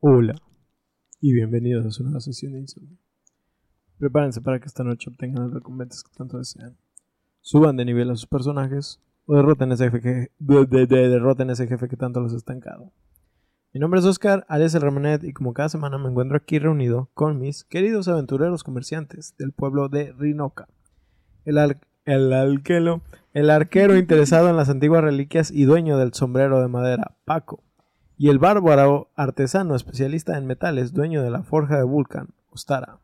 Hola y bienvenidos a nueva sesión de insomnio. Prepárense para que esta noche obtengan las recompensas que tanto desean. Suban de nivel a sus personajes o derroten derroten ese jefe que tanto los ha estancado. Mi nombre es Oscar, alias el Ramonet, y como cada semana me encuentro aquí reunido con mis queridos aventureros comerciantes del pueblo de Rinoca. El, ar- el arquero interesado en las antiguas reliquias y dueño del sombrero de madera, Paco. Y el bárbaro artesano especialista en metales, dueño de la forja de Vulcan, Ostara.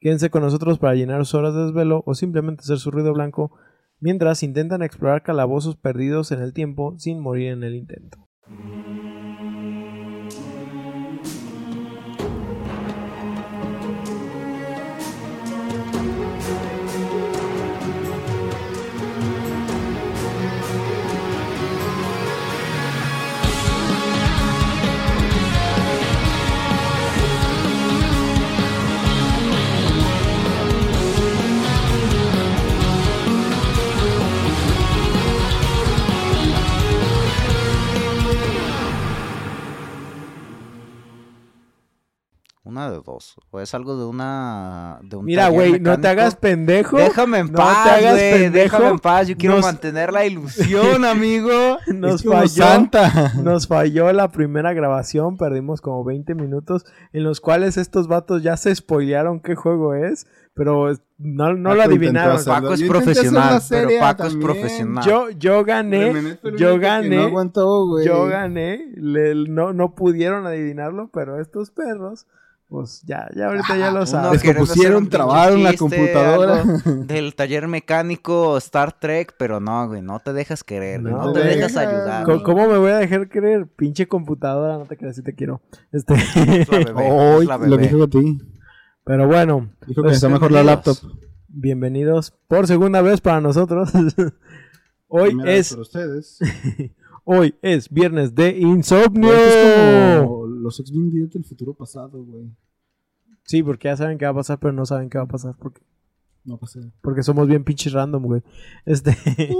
Quédense con nosotros para llenar sus horas de desvelo o simplemente hacer su ruido blanco mientras intentan explorar calabozos perdidos en el tiempo sin morir en el intento. Una de dos. O es algo de una. De un Mira, güey, no te hagas pendejo. Déjame en no paz, te hagas pendejo. Déjame en paz. Yo quiero Nos- mantener la ilusión, amigo. Nos Es falló. Santa. Nos falló la primera grabación, perdimos como 20 minutos en los cuales estos vatos ya se spoilearon qué juego es, pero no, no lo adivinaron. Paco es Yo profesional, pero Paco es profesional. Yo, yo gané, el yo que gané, No aguantó, güey. yo gané, le- no, no pudieron adivinarlo, pero estos perros, pues ya, ya ahorita ya lo Descompusieron, un pinche trabaron la computadora. Del taller mecánico Star Trek, pero no, güey, no te dejas querer, güey, No no, te te dejas dejas. ayudar. ¿Cómo me voy a dejar creer? Pinche computadora, no te creas si te quiero. Este, Es la bebé, Hoy es la lo dijo a ti. Pero bueno, Dijo que está mejor la laptop. bienvenidos por segunda vez para nosotros. Hoy Primera es para ustedes. Hoy es viernes de insomnio. Güey, Es como los Directo del futuro pasado, güey. Sí, porque ya saben qué va a pasar, pero no saben qué va a pasar porque, No pasa. porque somos bien pinches random, güey. Este,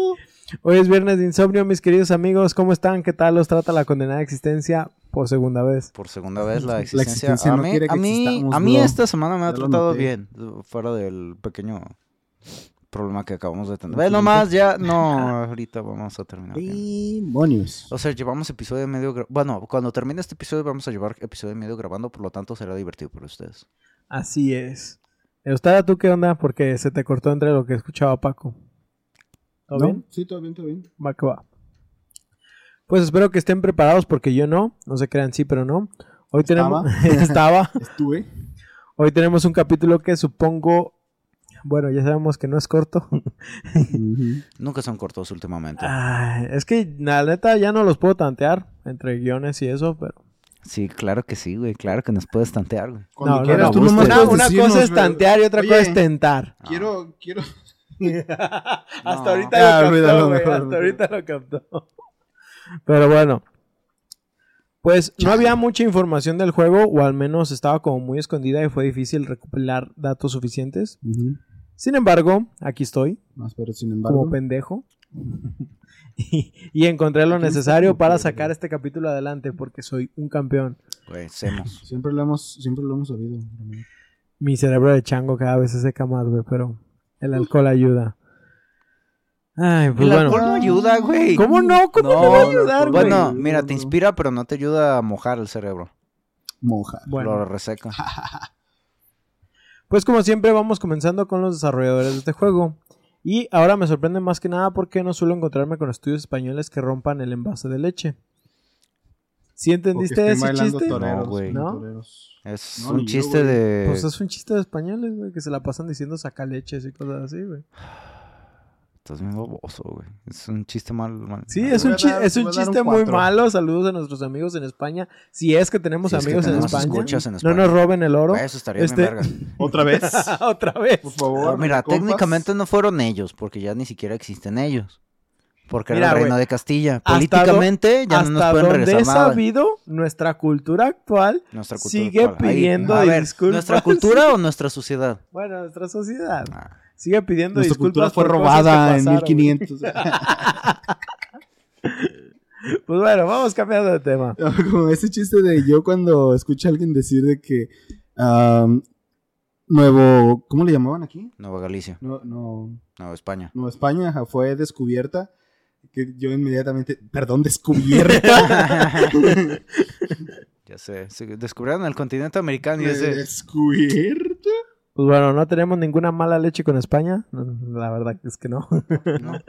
hoy es viernes de insomnio, mis queridos amigos. ¿Cómo están? ¿Qué tal los trata la condenada existencia por segunda vez? Por segunda vez La la existencia. a no mí, quiere que a mí, a mí esta semana me ha tratado noté. bien, fuera del pequeño problema que acabamos de tener. ¿Un Bueno, accidente? más ya, no, ahorita vamos a terminar. bien. Demonios. O sea, llevamos episodio y medio. gra- Bueno, cuando termine este episodio vamos a llevar episodio y medio grabando, por lo tanto será divertido para ustedes. Así es. Eustada, ¿tú qué onda? Porque se te cortó entre lo que escuchaba Paco. ¿Todo ¿No? bien? Sí, todo bien, todo bien. Va que va. Pues espero que estén preparados porque yo no. No se crean sí, pero no. Hoy tenemos... Estaba. Estuve. Hoy tenemos un capítulo que supongo... Bueno, ya sabemos que no es corto. Nunca son cortos últimamente. Ay, es que la neta ya no los puedo tantear entre guiones y eso, pero... Sí, claro que sí, güey. Claro que nos puedes tantear, güey. Cuando no, no, quieras, no, tú nomás Una, cosa es tantear y otra Oye, cosa es tentar. Quiero, quiero. Hasta No. ahorita Ya, lo captó, mejor, Hasta ahorita lo captó. Pero bueno. Pues no había mucha información del juego, o al menos estaba como muy escondida y fue difícil recopilar datos suficientes. Sin embargo, aquí estoy, Más, pero sin embargo. como pendejo. y, y encontré lo necesario para sacar este capítulo adelante porque soy un campeón. Güey, hacemos. Siempre lo hemos, siempre lo hemos sabido. Ramón. Mi cerebro de chango cada vez se seca más, güey, pero el alcohol ayuda. Ay, pues El bueno. alcohol no ayuda, güey. ¿Cómo no? ¿Cómo no, No, va a no, ayudar, güey? Bueno, mira, te inspira, pero no te ayuda a mojar el cerebro. Moja. Bueno. Lo reseca. Pues como siempre vamos comenzando con los desarrolladores de este juego. Y ahora me sorprende más que nada porque no suelo encontrarme con estudios españoles que rompan el envase de leche. ¿Sí entendiste ese chiste? toreros, No, güey. ¿No? Es No, un yo, chiste de. Pues es un chiste de españoles, güey, que se la pasan diciendo saca leches y cosas así, güey. Estás bien baboso, güey. Es un chiste mal. mal- Sí, mal- es un, chi- dar- es un chiste un muy malo. Saludos a nuestros amigos en España. Si es que tenemos Si es que amigos en España. escuchas en No nos roben el oro. Eso estaría Este- bien verga. ¿Otra vez? Otra vez. Por favor. No, mira, compas. técnicamente no fueron ellos, porque ya ni siquiera existen ellos. Porque Mira, era el reino güey, de Castilla. Políticamente ya no nos pueden donde he regresar nada. sabido, nuestra cultura actual Nuestra cultura sigue actual. Ahí. pidiendo A ver, disculpas. ¿Nuestra cultura o nuestra sociedad? Bueno, nuestra sociedad Ah, sigue pidiendo Nuestra disculpas cultura fue por robada en pasaron, güey. 1500. Pues bueno, vamos cambiando de tema. Como ese chiste de yo cuando escucho a alguien decir de que Nuevo, ¿cómo le llamaban aquí? Nueva Galicia. No, no, Nueva España. Nueva España ajá, fue descubierta. Que yo inmediatamente, perdón, descubierta. Ya sé. descubrieron el continente americano y ese. ¿Descubierta? Pues bueno, no tenemos ninguna mala leche con España. La verdad es que no. No.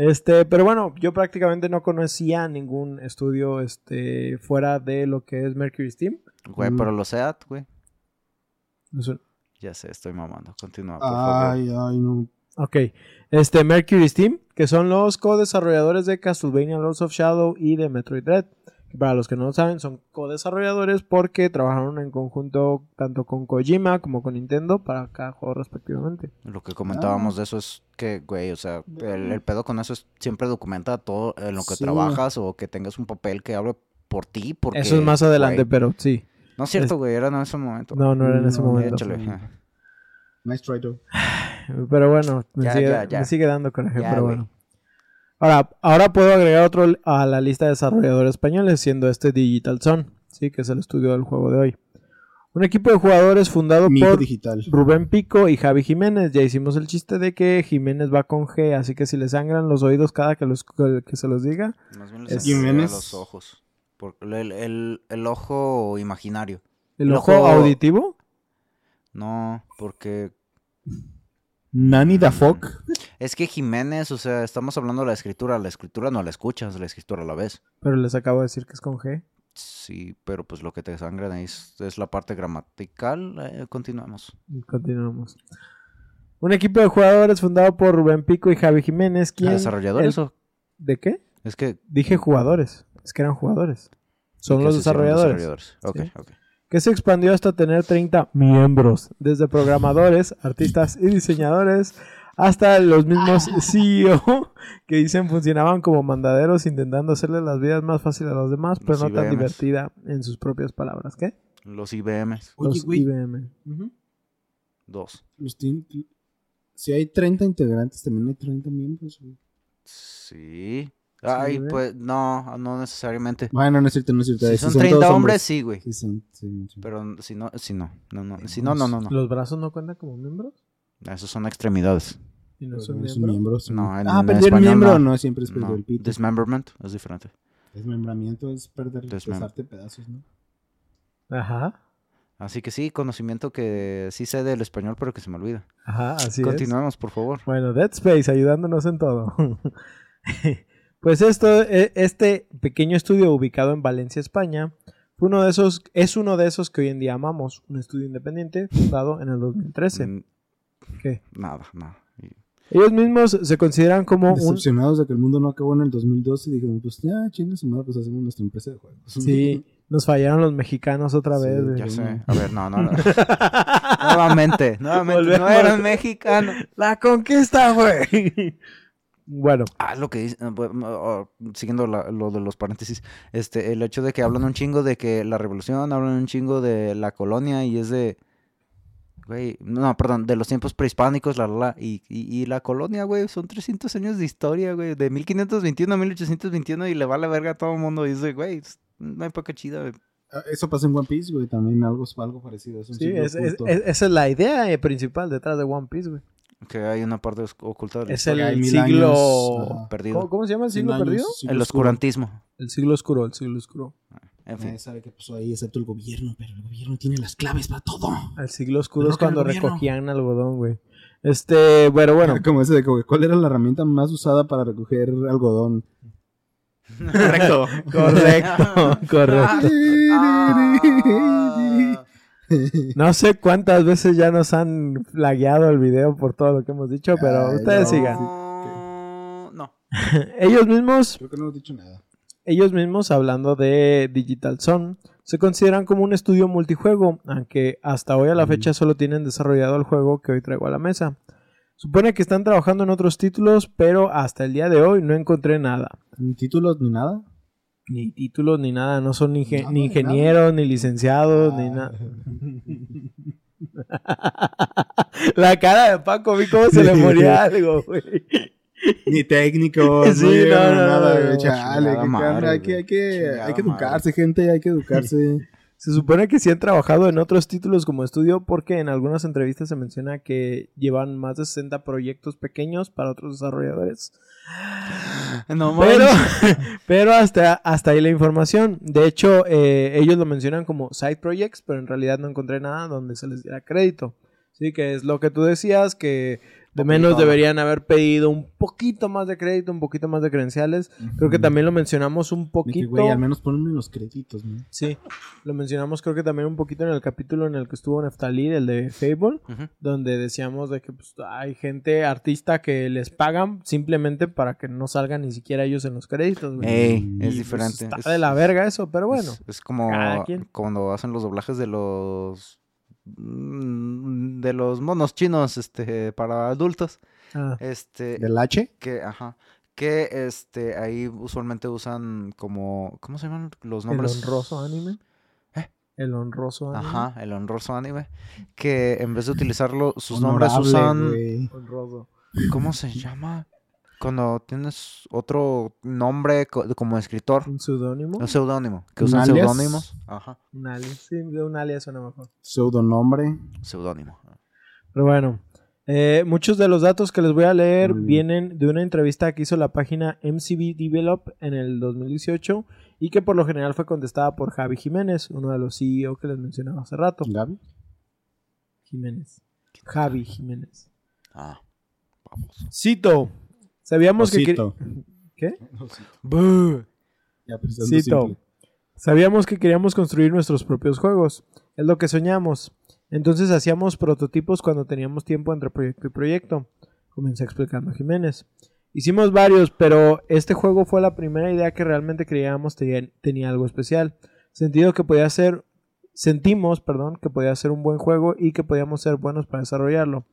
Este, pero bueno, yo prácticamente no conocía ningún estudio este, fuera de lo que es Mercury Steam. Güey, Mm. pero los SEAT, güey. Ya sé, estoy mamando. Continúa, por favor. Ay, ay, no. Ok, este Mercury Steam, que son los co-desarrolladores de Castlevania Lords of Shadow y de Metroid Dread. Para los que no lo saben, son co-desarrolladores porque trabajaron en conjunto tanto con Kojima como con Nintendo para cada juego respectivamente. Lo que comentábamos Ah. de eso es que, güey, o sea, el, el pedo con eso es siempre documenta todo en lo que Sí. trabajas o que tengas un papel que hable por ti. Porque, Eso es más adelante, güey, pero sí. No es cierto, güey, era en ese momento. No, no era en ese No, momento. Échale. Nice try, though. Pero bueno, me, Ya, sigue, ya, ya. me sigue dando coraje, Ya, pero güey. bueno. Ahora, ahora puedo agregar otro a la lista de desarrolladores españoles, siendo este Digital Sun, ¿sí? que es el estudio del juego de hoy. Un equipo de jugadores fundado por digital. Rubén Pico y Javi Jiménez. Ya hicimos el chiste de que Jiménez va con G, así que si le sangran los oídos cada que, los, que se los diga. Más bien les Es- Jiménez. los ojos. Por- el, el- el ojo imaginario. ¿El El ojo ojo- auditivo? No, porque Nani da fuck. es que Jiménez, o sea, estamos hablando de la escritura. La escritura no la escuchas, la escritura la ves. Pero les acabo de decir que es con G. Sí, pero pues lo que te sangran ahí es, es la parte gramatical. Eh, continuamos. Continuamos. Un equipo de jugadores fundado por Rubén Pico y Javi Jiménez. ¿Quién? ¿Desarrolladores el- o...? ¿De qué? Es que... Dije jugadores. Es que eran jugadores. Son los desarrolladores. Ok, Sí. ok. Que se expandió hasta tener 30 miembros. Desde programadores, artistas y diseñadores. Hasta los mismos CEO que dicen funcionaban como mandaderos intentando hacerle las vidas más fáciles a los demás, pero Los no tan divertida en sus propias palabras. ¿Qué? Los IBMs. Oye, los güey. IBM. Dos. Los tin- Si hay 30 integrantes, también hay 30 miembros. güey. Sí. Ay, pues no, no necesariamente. Bueno, no es cierto, no es cierto. Si son todos 30 hombres, sí, güey. Sí, son, sí, sí. Pero si no, si no, no, no, si no, no, no, no. ¿Los brazos no cuentan como miembros? Esos son extremidades. ¿Y no son miembros? miembro, sí. No, en- ah, en perder español miembro no. no, siempre es perder No, el pito. dismemberment es diferente. Desmembramiento es perder, pesarte pedazos, ¿no? Ajá. Así que sí, conocimiento que sí sé del español, pero que se me olvida. Ajá, así es. Continuemos, por favor. Bueno, Dead Space ayudándonos en todo. pues esto, e- este pequeño estudio ubicado en Valencia, España, fue uno de esos, es uno de esos que hoy en día amamos, un estudio independiente fundado en el 2013. Mm, ¿Qué? Nada, nada. Ellos mismos se consideran como un... Decepcionados de que el mundo no acabó en el 2012 y dijeron, pues ya, chinga su madre, pues hacemos nuestra empresa de juegos. Sí, nos fallaron los mexicanos otra Sí, vez. Ya sé. A ver, no, no. no. nuevamente, nuevamente. No Volvemos. eran mexicanos. La conquista, güey. Bueno, Ah, lo que dice, eh, bu- oh, siguiendo la- lo de los paréntesis, este, el hecho de que hablan un chingo de que la revolución, hablan un chingo de la colonia y es de, güey, no, perdón, de los tiempos prehispánicos, la, la, la, y, y, y la colonia, güey, son 300 años de historia, güey, de 1521 a 1821 y le vale verga a todo el mundo y dice, güey, es una época chida, güey. Ah, Eso pasa en One Piece, güey, también algo, algo parecido. Es un sí, es- es- esa es la idea eh, principal detrás de One Piece, güey. Que hay una parte oculta de la Es el siglo... años, perdido. ¿Cómo, cómo se llama el siglo años, perdido? siglo El oscuro. oscurantismo. El siglo oscuro, el siglo oscuro. En fin. Nadie sabe qué pasó ahí, excepto el gobierno, pero el gobierno tiene las claves para todo. El siglo oscuro es cuando recogían algodón, güey. Este, bueno, bueno. Como ese de ¿cuál era la herramienta más usada para recoger algodón? Correcto. Correcto, correcto. No sé cuántas veces ya nos han flagueado el video por todo lo que hemos dicho, pero Ay, ustedes no. sigan. No. Ellos mismos, Creo que no hemos dicho nada. ellos mismos hablando de Digital Sun, se consideran como un estudio multijuego, aunque hasta hoy a la fecha solo tienen desarrollado el juego que hoy traigo a la mesa. Supone que están trabajando en otros títulos, pero hasta el día de hoy no encontré nada. Ni títulos ni nada. Ni títulos ni nada, no son ni, ingenieros, ni licenciados, ni Ah. nada. La cara de Paco, vi cómo se le moría algo, güey. Ni técnicos, Sí, no, llegaron no, no, nada, no, güey. no, Chale, ¿qué madre? Hay que, güey. hay que, hay que madre. educarse, gente, hay que educarse. Se supone que sí han trabajado en otros títulos como estudio porque en algunas entrevistas se menciona que llevan más de 60 proyectos pequeños para otros desarrolladores. No Pero, pero hasta, hasta ahí la información. De hecho, eh, ellos lo mencionan como side projects, pero en realidad no encontré nada donde se les diera crédito. Sí, que es lo que tú decías, que de menos deberían haber pedido un poquito más de crédito, un poquito más de credenciales. Creo que también lo mencionamos un que, poquito. güey, al menos ponme los créditos, ¿no? Sí, lo mencionamos creo que también un poquito en el capítulo en el que estuvo Neftalí, el de Fable, donde decíamos de que pues, hay gente artista que les pagan simplemente para que no salgan ni siquiera ellos en los créditos. güey. Ey, Y, es pues, diferente. está Es- de la verga eso, pero bueno. Es, es como cuando hacen los doblajes de los de los monos chinos este para adultos. Ah, Este ¿Del H? que ajá, que este ahí usualmente usan como ¿cómo se llaman los el nombres? honroso anime. ¿Eh? El honroso anime. Ajá, el honroso anime que en vez de utilizarlo sus nombres usan. Honroso. ¿cómo se llama? Cuando tienes otro nombre co- como escritor, Un seudónimo. un seudónimo, que ¿Un usan alias? seudónimos, ajá, Un alias. Sí, de un alias suena mejor. Pseudonombre. seudónimo. Pero bueno, eh, muchos de los datos que les voy a leer vienen de una entrevista que hizo la página MCB Develop en el 2018 y que por lo general fue contestada por Javi Jiménez, uno de los CEO que les mencionaba hace rato. Gaby. Jiménez. Javi Jiménez. Ah, vamos. Cito. Sabíamos que... Osito. quer- ¿Qué? Ya, pensando Cito. simple. Sabíamos que queríamos construir nuestros propios juegos. Es lo que soñamos. Entonces hacíamos prototipos cuando teníamos tiempo entre proyecto y proyecto. Comenzó explicando Jiménez. Hicimos varios, pero este juego fue la primera idea que realmente creíamos tenía, tenía algo especial. Sentido que podía ser, sentimos, perdón, que podía ser un buen juego y que podíamos ser buenos para desarrollarlo.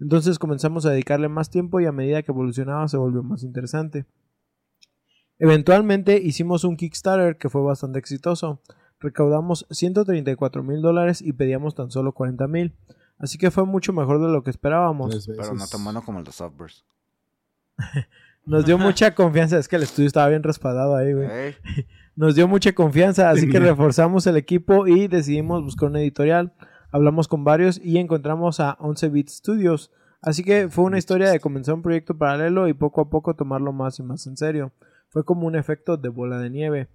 Entonces comenzamos a dedicarle más tiempo y a medida que evolucionaba se volvió más interesante. Eventualmente hicimos un Kickstarter que fue bastante exitoso. Recaudamos 134 mil dólares y pedíamos tan solo 40 mil. Así que fue mucho mejor de lo que esperábamos. Pero no tan bueno como el de Softburst. Nos dio mucha confianza. Es que el estudio estaba bien respaldado ahí, güey. Ey, Nos dio mucha confianza, así que reforzamos el equipo y decidimos buscar una editorial. Hablamos con varios y encontramos a 11 Bit Studios. Así que fue una historia de comenzar un proyecto paralelo y poco a poco tomarlo más y más en serio. Fue como un efecto de bola de nieve.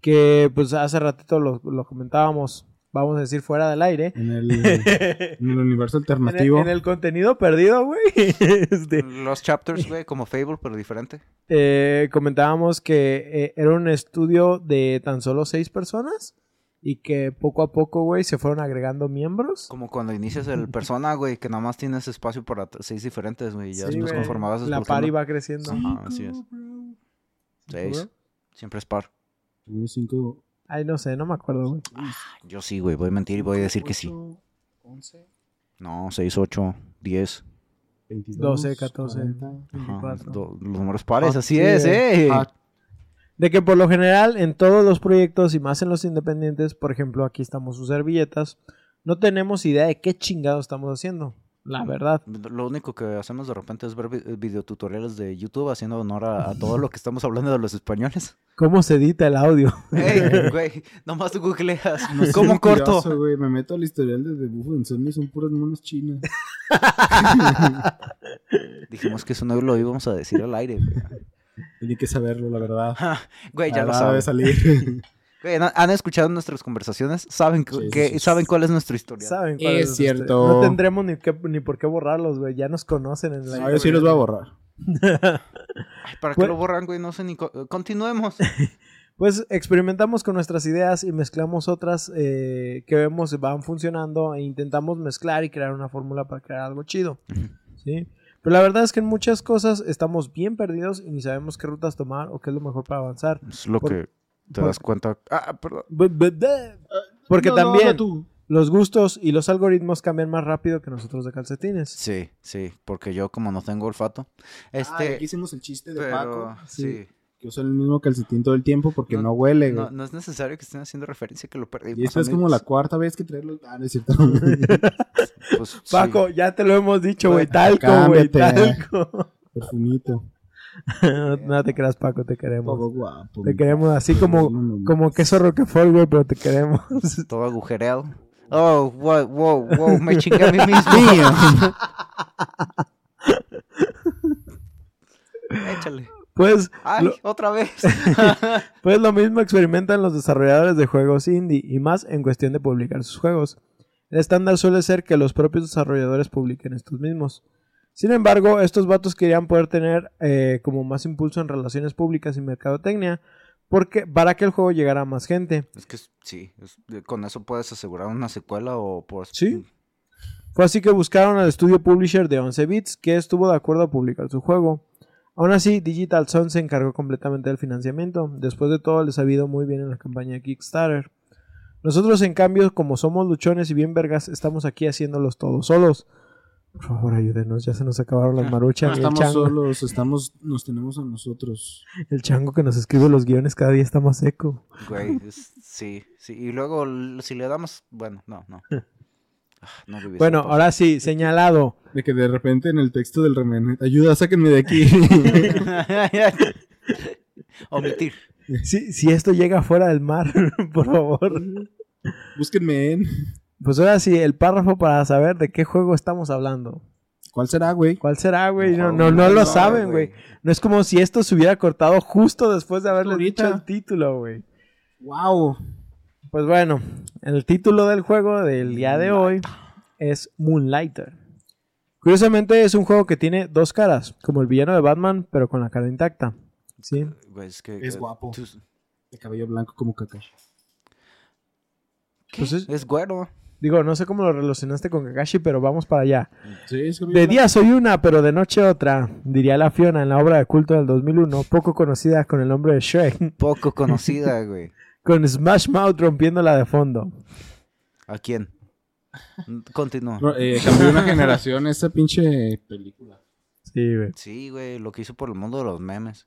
Que pues hace ratito lo, lo comentábamos, vamos a decir fuera del aire. En el, en el universo En el, alternativo. en el contenido perdido, güey. este, Los chapters, güey, como Fable, pero diferente. eh, comentábamos que eh, era un estudio de tan solo seis personas y que poco a poco, güey, se fueron agregando miembros. Como cuando inicias el persona, güey, que nada más tienes espacio para seis diferentes, güey. Y ya Sí, después vas La party va creciendo. Ajá, así es. Seis. Siempre es par. Cinco, Ay, no sé, no me acuerdo, güey. Yo sí, güey, voy a mentir y voy a decir que sí. once, No, seis, ocho, diez. 22, 12, 14. 40. Ajá, 24. do- los números pares, Ah, así sí, es, eh. Ah, De que por lo general en todos los proyectos y más en los independientes, por ejemplo, aquí estamos sus servilletas, no tenemos idea de qué chingado estamos haciendo. La verdad. Lo único que hacemos de repente es ver vi- videotutoriales de YouTube haciendo honor a, a todo lo que estamos hablando de los españoles. ¿Cómo se edita el audio? Ey, güey, nomás tú googleas. no ¿Cómo corto? güey. Me meto al historial de Bufo de Insomnio, son puras monas chinas. Dijimos que eso no lo íbamos a decir al aire, güey. Tiene que saberlo, la verdad. Güey, ya lo Acaba de saben. salir. Güey, ¿no- ¿Han escuchado nuestras conversaciones? ¿Saben, cu- Sí, sí, que, sí. ¿saben cuál es nuestra historia? ¿Saben cuál Es este? cierto. No tendremos ni, qué- ni por qué borrarlos, güey. Ya nos conocen en la No, yo sí los voy a borrar. Ay, ¿Para qué Pues- lo borran, güey? No sé ni... co- Continuemos. Pues experimentamos con nuestras ideas y mezclamos otras eh, que vemos van funcionando e intentamos mezclar y crear una fórmula para crear algo chido. ¿sí? Pero la verdad es que en muchas cosas estamos bien perdidos y ni sabemos qué rutas tomar o qué es lo mejor para avanzar. Es lo Por- que te por- das cuenta. Ah, perdón. Porque No, no, también no, los gustos y los algoritmos cambian más rápido que nosotros de calcetines. Sí, sí, porque yo como no tengo olfato. Ah, Este... aquí hicimos el chiste de pero, Paco, sí. Que usa el mismo calcetín todo el tiempo porque No- no, huele, güey. No, no es necesario que estén haciendo referencia que lo perdimos. y esto es como la cuarta vez que traerlo. Ah, no es cierto. Pues, sí. Paco, ya te lo hemos dicho, güey. Talco, güey. Talco. Perfumito. no te creas, Paco, te queremos. Todo guapo. Te queremos así como, No, no, no. como queso Roquefort, güey, pero te queremos. Todo agujereado. Oh, wow, wow, wow, me chingué a mí mismo. Échale. Pues Ay, Lo- otra vez. Pues lo mismo experimentan los desarrolladores de juegos indie y más en cuestión de publicar sus juegos. El estándar suele ser que los propios desarrolladores publiquen estos mismos. Sin embargo, estos vatos querían poder tener eh, como más impulso en relaciones públicas y mercadotecnia porque, para que el juego llegara a más gente. Es que sí, es- con eso puedes asegurar una secuela o por... Sí. Fue así que buscaron al estudio publisher de 11 bits que estuvo de acuerdo a publicar su juego. Aún así, Digital Sun se encargó completamente del financiamiento. Después de todo, les ha ido muy bien en la campaña de Kickstarter. Nosotros, en cambio, como somos luchones y bien vergas, estamos aquí haciéndolos todos solos. Por favor, ayúdenos, ya se nos acabaron las No maruchas. y el, estamos chango, solos, estamos, nos tenemos a nosotros. el chango que nos escribe los guiones cada día está más seco. Güey, es- sí, sí. Y luego, si le damos... Bueno, no, no. Ah, no Bueno, ahora sí, señalado. De que de repente en el texto del remenet, ayuda, sáquenme de aquí. Omitir. Si, si esto llega fuera del mar, por favor. Búsquenme en. Pues ahora sí, el párrafo para saber de qué juego estamos hablando. ¿Cuál será, güey? ¿Cuál será, güey? No, no, no no lo sabe, saben, güey. No es como si esto se hubiera cortado justo después de haberle dicho el título, güey. Wow. Pues bueno, el título del juego del día de hoy es Moonlighter. Curiosamente es un juego que tiene dos caras, como el villano de Batman, pero con la cara intacta. ¿Sí? Güey, es que... Es eh, guapo. tú- De cabello blanco como Kakashi. ¿Qué? Pues es- es güero. Digo, no sé cómo lo relacionaste con Kakashi, pero vamos para allá. Sí, es cabello De blanco. día soy una, pero de noche otra, diría la Fiona en la obra de culto del 2001, poco conocida con el nombre de Shrek, Poco conocida, güey. Con Smash Mouth rompiéndola de fondo. ¿A quién? Continúa. Eh, cambió una generación esa pinche película. Sí, güey. Sí, güey, lo que hizo por el mundo de los memes.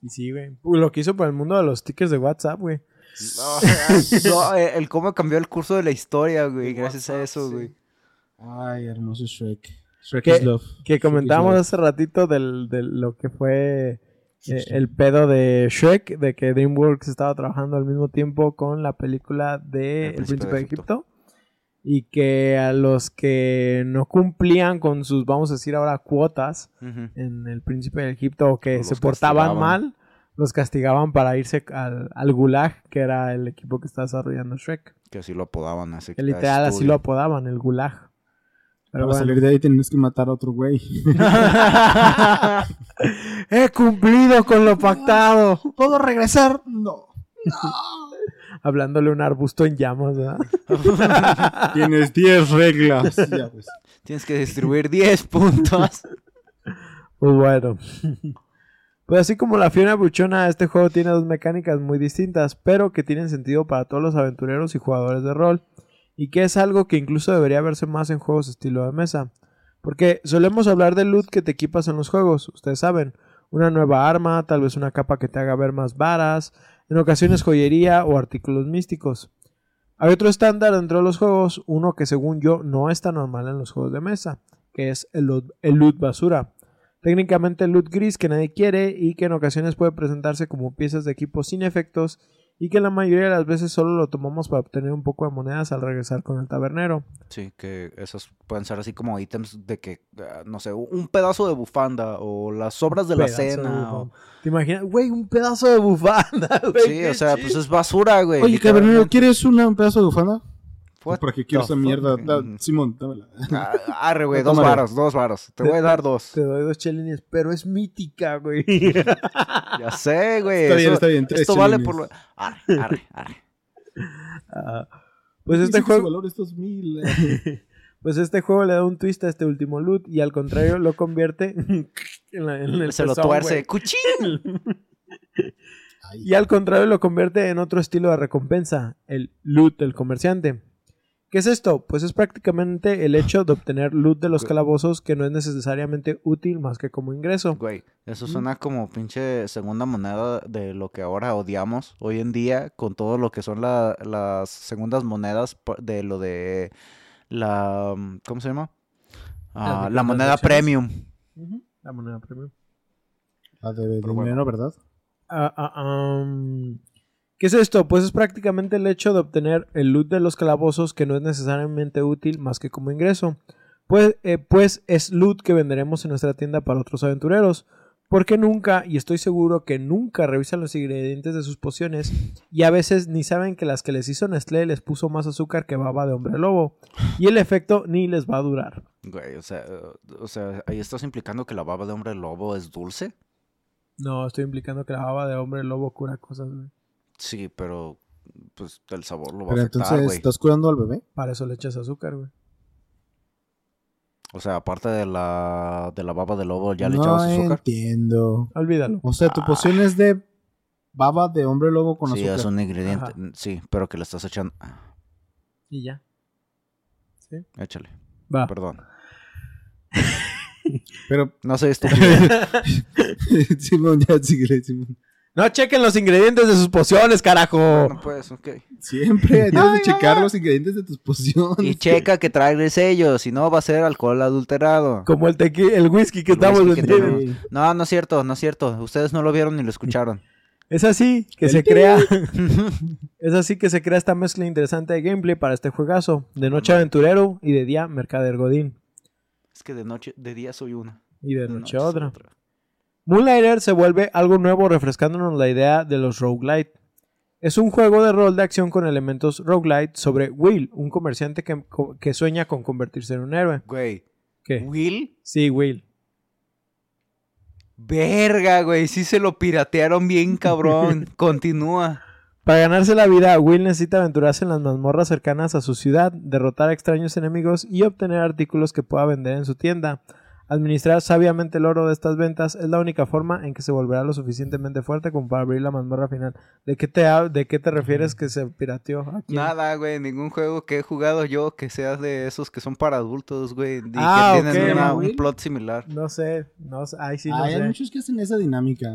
Y sí, güey. Lo que hizo por el mundo de los stickers de WhatsApp, güey. No, eh, el cómo cambió el curso de la historia, güey, gracias a eso, sí. güey. Ay, hermoso Shrek. Shrek is love. Que comentábamos hace ratito del, de lo que fue eh, el pedo de Shrek, de que DreamWorks estaba trabajando al mismo tiempo con la película de El Príncipe, de Egipto. Y que a los que no cumplían con sus, vamos a decir ahora, cuotas en El Príncipe de Egipto o que Los se portaban mal, los castigaban para irse al, al Gulag, que era el equipo que está desarrollando Shrek. Que así lo apodaban. Así, Que literal así lo apodaban, el Gulag. Pero Para bueno. salir de ahí tienes que matar a otro güey. He cumplido con lo pactado. ¿Puedo regresar? No. Hablándole a un arbusto en llamas, ¿verdad? Tienes 10 reglas. Ya, pues. Tienes que distribuir 10 puntos. Pues bueno. Pues así como la Fiona Buchona, este juego tiene dos mecánicas muy distintas, pero que tienen sentido para todos los aventureros y jugadores de rol, y que es algo que incluso debería verse más en juegos estilo de mesa. Porque solemos hablar del loot que te equipas en los juegos, ustedes saben, una nueva arma, tal vez una capa que te haga ver más varas, en ocasiones joyería o artículos místicos. Hay otro estándar dentro de los juegos, uno que según yo no es tan normal en los juegos de mesa, que es el loot, el loot basura. Técnicamente el loot gris que nadie quiere y que en ocasiones puede presentarse como piezas de equipo sin efectos y que la mayoría de las veces solo lo tomamos para obtener un poco de monedas al regresar con el tabernero. Sí, que esos pueden ser así como ítems de que, ah, no sé, un pedazo de bufanda o las sobras de la de cena. o-. ¿Te imaginas? Güey, un pedazo de bufanda, güey. Sí, o sea, pues es basura, güey. Oye, literalmente. ¿quieres una, un pedazo de bufanda? What ¿Para qué quiero esa mierda? Da- Simón, dámela. Ah, Arre, güey, dos varos, dos varos. Te voy a dar dos. Te doy dos chelines, pero es mítica, güey. Ya sé, güey. Está bien, eso- está bien, tres Esto vale por lo... Arre, arre, arre. Ah, pues este juego... valor es 2000. Pues este juego le da un twist a este último loot y al contrario lo convierte en, la- en el Se lo pezón, tuerce. güey. ¡Cuchín! Ay, Y al contrario lo convierte en otro estilo de recompensa, el loot del comerciante. ¿Qué es esto? Pues es prácticamente el hecho de obtener loot de los calabozos que no es necesariamente útil más que como ingreso. Güey, eso suena como pinche segunda moneda de lo que ahora odiamos hoy en día con todo lo que son la- las segundas monedas de lo de la... ¿Cómo se llama? Ah, la moneda premium. La moneda premium. Ah, de, de Pero bueno. dinero, ¿verdad? Ah, ah, um, ¿Qué es esto? Pues es prácticamente el hecho de obtener el loot de los calabozos que no es necesariamente útil más que como ingreso. Pues, eh, pues es loot que venderemos en nuestra tienda para otros aventureros. Porque nunca, y estoy seguro que nunca revisan los ingredientes de sus pociones y a veces ni saben que las que les hizo Nestlé les puso más azúcar que baba de hombre lobo. Y el efecto ni les va a durar. Güey, o sea, o sea, ahí estás implicando que la baba de hombre lobo es dulce. No, estoy implicando que la baba de hombre lobo cura cosas, güey. Sí, pero pues el sabor lo va Pero a afectar, entonces, güey. ¿estás curando al bebé? Para eso le echas azúcar, güey. O sea, aparte de la de la baba de lobo, ya le no echabas azúcar. entiendo. Olvídalo. O sea, tu poción es de baba de hombre lobo con Sí, azúcar. es un ingrediente. Ajá. Sí, pero que le estás echando. Y ya. ¿Sí? Échale, Va. perdón. Pero, No sé estúpido. Simón, ya síguele, Simón. No chequen los ingredientes de sus pociones, carajo. bueno, pues, ok. Siempre debes de checar los ingredientes de tus pociones. Y checa que traiga el sello, si no va a ser alcohol adulterado. Como el tequi, el whisky que El estamos whisky que vendiendo. No, no es cierto, no es cierto. Ustedes no lo vieron ni lo escucharon. Es así que El se crea. es así que se crea esta mezcla interesante de gameplay para este juegazo. De noche aventurero y de día mercader godín. es que de noche, de día soy una. Y de de noche otra. Moonlighter se vuelve algo nuevo refrescándonos la idea de los roguelite. Es un juego de rol de acción con elementos roguelite sobre Will, un comerciante que, que sueña con convertirse en un héroe. Güey, ¿Qué? Will, Sí, Will. verga, güey, sí se lo piratearon bien cabrón. Continúa. Para ganarse la vida, Will necesita aventurarse en las mazmorras cercanas a su ciudad, derrotar a extraños enemigos y obtener artículos que pueda vender en su tienda. Administrar sabiamente el oro de estas ventas es la única forma en que se volverá lo suficientemente fuerte como para abrir la mazmorra final. ¿De qué te, de qué te refieres que se pirateó? ¿A quién? Nada, güey, ningún juego que he jugado yo que sea de esos que son para adultos, güey. Y Ah, que tienen una- Will. un plot similar. No sé, no sé. Ay, sí, no Ah, hay muchos que hacen esa dinámica.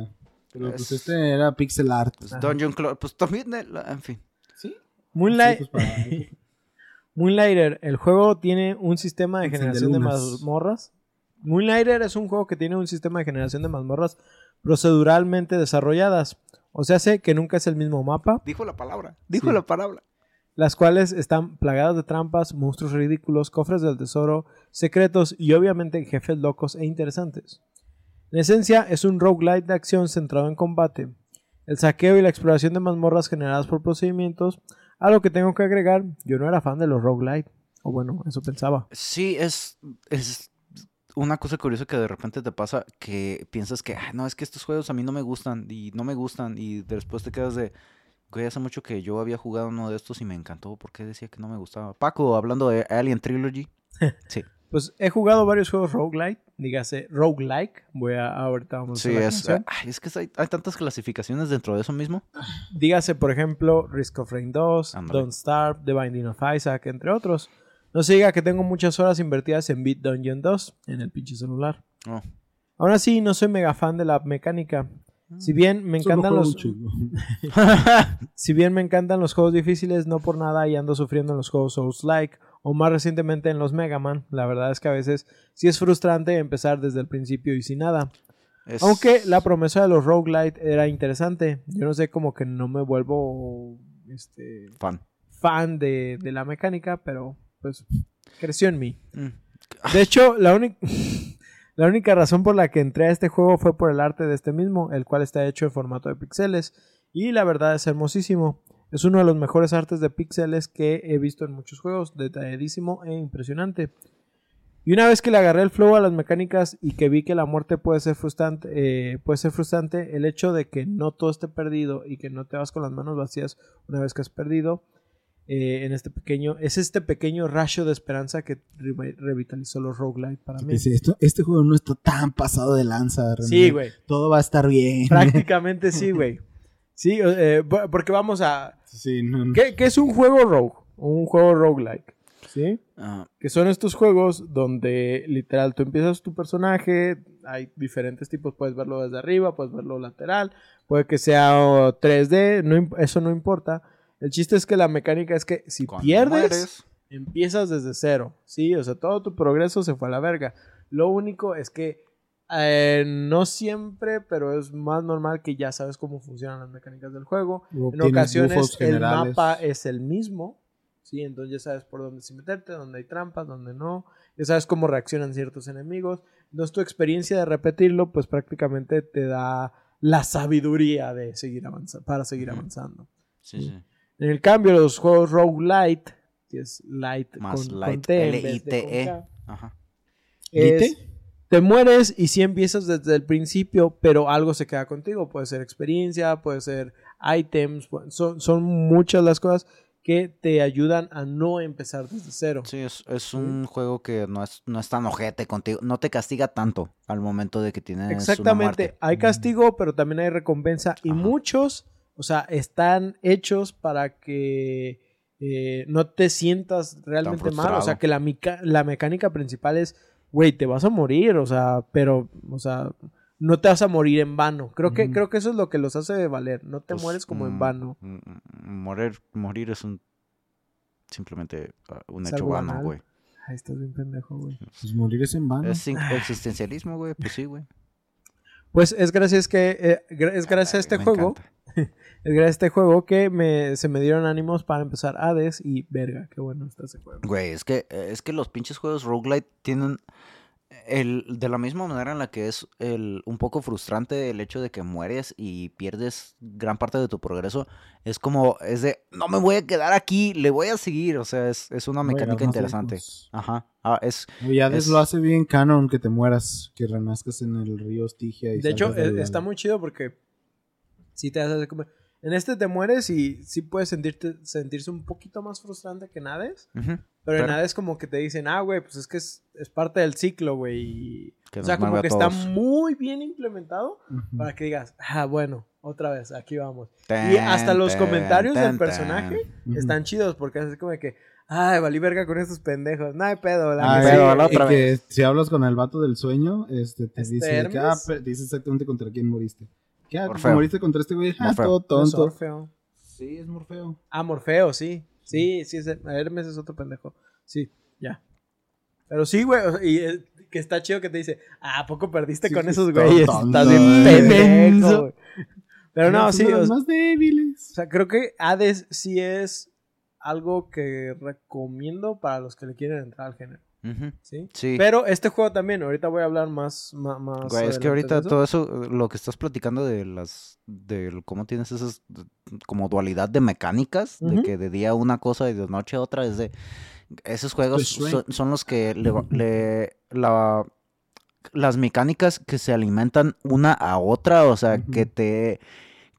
Pero pues Es- este era pixel art. Pues. Dungeon Clo- pues también, en fin. ¿Sí? Moonlight, Sí, pues, Moonlighter, el juego tiene un sistema de de generación de lunas. mazmorras. Moonlighter es un juego que tiene un sistema de generación de mazmorras proceduralmente desarrolladas. O sea, sé que nunca es el mismo mapa, Dijo la palabra. Dijo Sí. la palabra. las cuales están plagadas de trampas, monstruos ridículos, cofres del tesoro, secretos y obviamente jefes locos e interesantes. En esencia, es un roguelite de acción centrado en combate. El saqueo y la exploración de mazmorras generadas por procedimientos. A lo que tengo que agregar, yo no era fan de los roguelite. O bueno, eso pensaba. Sí, es, es una cosa curiosa que de repente te pasa que piensas que, "Ah, no, es que estos juegos a mí no me gustan y no me gustan y después te quedas de, güey, hace mucho que yo había jugado uno de estos y me encantó, ¿por qué decía que no me gustaba? Paco, hablando de Alien Trilogy. Sí, Pues he jugado varios juegos roguelite, dígase roguelike. Voy a ahorita vamos a sí, la es, ay, es que hay, hay tantas clasificaciones dentro de eso mismo. Dígase, por ejemplo, Risk of Rain 2, Ándale. Don't Starve, The Binding of Isaac, entre otros. No se diga que tengo muchas horas invertidas en Beat Dungeon 2 en el pinche celular. Oh. Aún así, no soy mega fan de la mecánica. Si bien me encantan los, si bien me encantan los juegos difíciles, no por nada y ando sufriendo en los juegos Souls-like o más recientemente en los Mega Man. La verdad es que a veces sí es frustrante empezar desde el principio y sin nada. Es- Aunque la promesa de los roguelite era interesante. Yo no sé, como que no me vuelvo este, Fan. fan de, de la mecánica, pero pues creció en mí. Mm. De hecho, la única... La única razón por la que entré a este juego fue por el arte de este mismo, el cual está hecho en formato de píxeles, y la verdad es hermosísimo. Es uno de los mejores artes de píxeles que he visto en muchos juegos, detalladísimo e impresionante. Y una vez que le agarré el flow a las mecánicas y que vi que la muerte puede ser frustrante, eh, puede ser frustrante, el hecho de que no todo esté perdido y que no te vas con las manos vacías una vez que has perdido, eh, en este pequeño, es este pequeño rayo de esperanza que re- revitalizó los roguelite para mí. Dice, esto, este juego no está tan pasado de lanza. René. Sí, güey. Todo va a estar bien. Prácticamente sí, güey. Sí, eh, po- porque vamos a... Sí, no, no. ¿Qué, qué es un juego rogue? Un juego roguelike. ¿Sí? Ah, Que son estos juegos donde literal tú empiezas tu personaje, hay diferentes tipos, puedes verlo desde arriba, puedes verlo lateral, puede que sea oh, 3D, no imp- eso no importa. El chiste es que la mecánica es que si cuando pierdes, mueres, empiezas desde cero, ¿sí? O sea, todo tu progreso se fue a la verga. Lo único es que Eh, no siempre, pero es más normal que ya sabes cómo funcionan las mecánicas del juego. O En ocasiones el mapa es el mismo, ¿sí? Entonces ya sabes por dónde sí meterte, dónde hay trampas, dónde no. Ya sabes cómo reaccionan ciertos enemigos. Entonces tu experiencia de repetirlo, pues prácticamente te da la sabiduría de seguir avanzando, para seguir avanzando. Sí, sí. En el cambio, los juegos roguelite, que es light Más con, light, con T en vez de L-I-T-E. con K, Ajá. es- ¿Lite? te mueres y si empiezas desde el principio, pero algo se queda contigo. Puede ser experiencia, puede ser items, son, son muchas las cosas que te ayudan a no empezar desde cero. Sí, es, es un juego que no es, no es tan ojete contigo. No te castiga tanto al momento de que tienes una Exactamente, muerte. hay castigo, pero también hay recompensa y Ajá. muchos, o sea, están hechos para que eh, no te sientas realmente mal, o sea, que la, mecánica principal es, güey, te vas a morir, o sea, pero, o sea, no te vas a morir en vano. Creo que, creo que eso es lo que los hace valer, no te Pues, mueres como en mm, vano. mm, mm, Morir, morir es un. Simplemente ah, un Es hecho vano, güey. Ay, estás bien pendejo, güey. Pues morir es en vano. Es in- existencialismo, güey. Pues sí, güey. Pues es gracias que eh, es gracias a este juego, encanta. es gracias a este juego que me, se me dieron ánimos para empezar Hades y verga, qué bueno está ese juego. Güey, es que, es que los pinches juegos roguelite tienen. El, de la misma manera en la que es el, un poco frustrante el hecho de que mueres y pierdes gran parte de tu progreso, es como, es de, no me voy a quedar aquí, le voy a seguir, o sea, es, es una mecánica interesante. lejos. Ajá, ah, es, Y Hades es- lo hace bien canon que te mueras, que renazcas en el río Estigia. Y De hecho, eh, está muy chido porque si te haces como... En este te mueres y sí puedes sentirte, sentirse un poquito más frustrante que en Hades. ujú, Pero, en Hades como que te dicen, ah, güey, pues es que es, es parte del ciclo, güey. O sea, como que está muy bien implementado para que digas, ah, bueno, otra vez, aquí vamos. Y hasta los comentarios del personaje están chidos porque es como de que, ay, valí verga con estos pendejos. No hay pedo, la Ah, que pero sigue". la y otra que si hablas con el vato del sueño, este, te ¿Este dice que, ah, dice exactamente contra quién moriste. ¿Qué? ah, Morfeo. ¿Moriste contra este güey? Ah, Morfeo. todo No es tonto. Orfeo. Sí, es Morfeo. Ah, Morfeo, sí. Sí, sí, es Hermes es otro pendejo. Sí, ya. Pero sí, güey, y eh, que está chido que te dice, ah, ¿a poco perdiste Sí, con esos güeyes? tonto, Estás bien pendejo, güey. Pero no, sí, los más débiles. o sea, creo que Hades sí es algo que recomiendo para los que le quieren entrar al género, ¿sí? Sí. Pero este juego también, ahorita voy a hablar más, más, más Güey, es que ahorita eso. todo eso, lo que estás platicando de las, de cómo tienes esas, como dualidad de mecánicas, de que de día una cosa y de noche otra, es de, esos juegos Shrek. son, son los que le, le- la, las mecánicas que se alimentan una a otra, o sea, que te,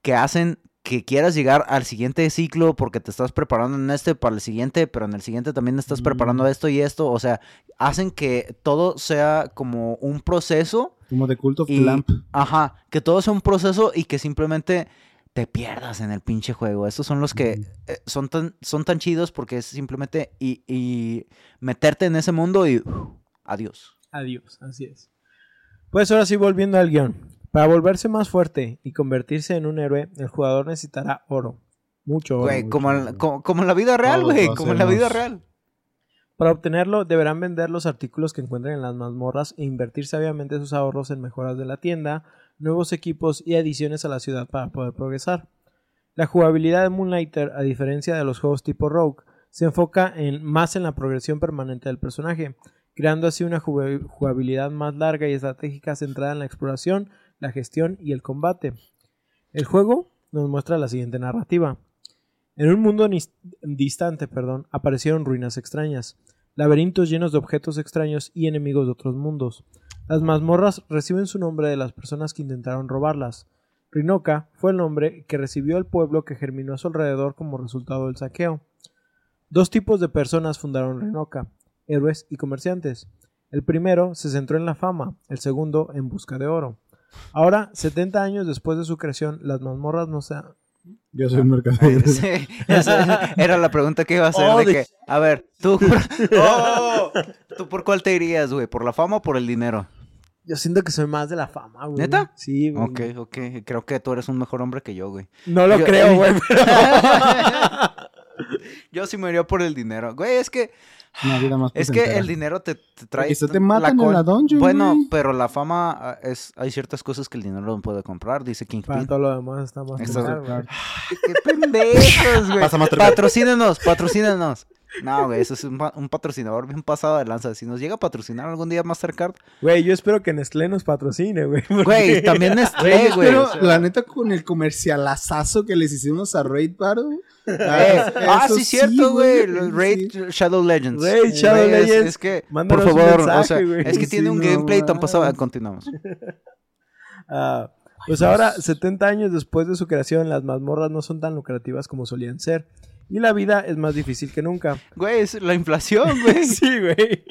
que hacen que quieras llegar al siguiente ciclo porque te estás preparando en este para el siguiente, pero en el siguiente también estás preparando Mm. esto y esto, o sea, hacen que todo sea como un proceso Como de Cult of y, Clamp. ajá, que todo sea un proceso y que simplemente te pierdas en el pinche juego. Estos son los que eh, son, tan, son tan chidos porque es simplemente y, y meterte en ese mundo y adiós. Adiós, así es. Pues ahora sí, volviendo al guion. Para volverse más fuerte y convertirse en un héroe, el jugador necesitará oro. Mucho oro. Güey, mucho, como, en- güey. como, como en la vida real, güey, como en la vida real. Para obtenerlo, deberán vender los artículos que encuentren en las mazmorras e invertir sabiamente sus ahorros en mejoras de la tienda, nuevos equipos y adiciones a la ciudad para poder progresar. La jugabilidad de Moonlighter, a diferencia de los juegos tipo Rogue, se enfoca en, más en la progresión permanente del personaje, creando así una juga- jugabilidad más larga y estratégica centrada en la exploración, la gestión y el combate. El juego nos muestra la siguiente narrativa. En un mundo distante, perdón, aparecieron ruinas extrañas, laberintos llenos de objetos extraños y enemigos de otros mundos. Las mazmorras reciben su nombre de las personas que intentaron robarlas. Rinoka fue el nombre que recibió el pueblo que germinó a su alrededor como resultado del saqueo. Dos tipos de personas fundaron Rinoka, héroes y comerciantes. El primero se centró en la fama, el segundo en busca de oro. Ahora, 70 años después de su creación, las mazmorras no se, Yo soy un mercader. Sí, esa era la pregunta que iba a hacer. Oh, de de- que, a ver, ¿tú por, Oh, ¿tú por cuál te irías, güey? ¿Por la fama o por el dinero? Yo siento que soy más de la fama, güey. ¿Neta? Sí, güey. Ok, ok. Creo que tú eres un mejor hombre que yo, güey. No lo Yo- creo, güey. Yo sí me iría por el dinero. Güey, es que. Una vida más Es que el dinero te, te trae. Quizá te matan en col- la dungeon, Bueno, güey. pero la fama ah, es. Hay ciertas cosas que el dinero no puede comprar, dice Para Kingpin. todo lo demás está más güey. Ay, ¡Qué pendejos, güey! Patrocínenos, patrocínenos. No, güey, eso es un, pa- un patrocinador bien pasado de lanza. Si nos llega a patrocinar algún día Mastercard, Güey, yo espero que Nestlé nos patrocine, güey. porque- güey, también Nestlé, güey. Pero o sea, la neta con el comercialazazo que les hicimos a Raid Baro. eh, ah, eso sí, cierto, güey. Raid sí. Shadow Legends. Raid Shadow Legends. Es, que, Mándanos por favor, o sea, güey. es que Sí, tiene un no gameplay tan pasado. mames. Continuamos. Ah, pues ahora, 70 años después de su creación, las mazmorras no son tan lucrativas como solían ser. Y la vida es más difícil que nunca. Güey, es la inflación, güey. sí, güey.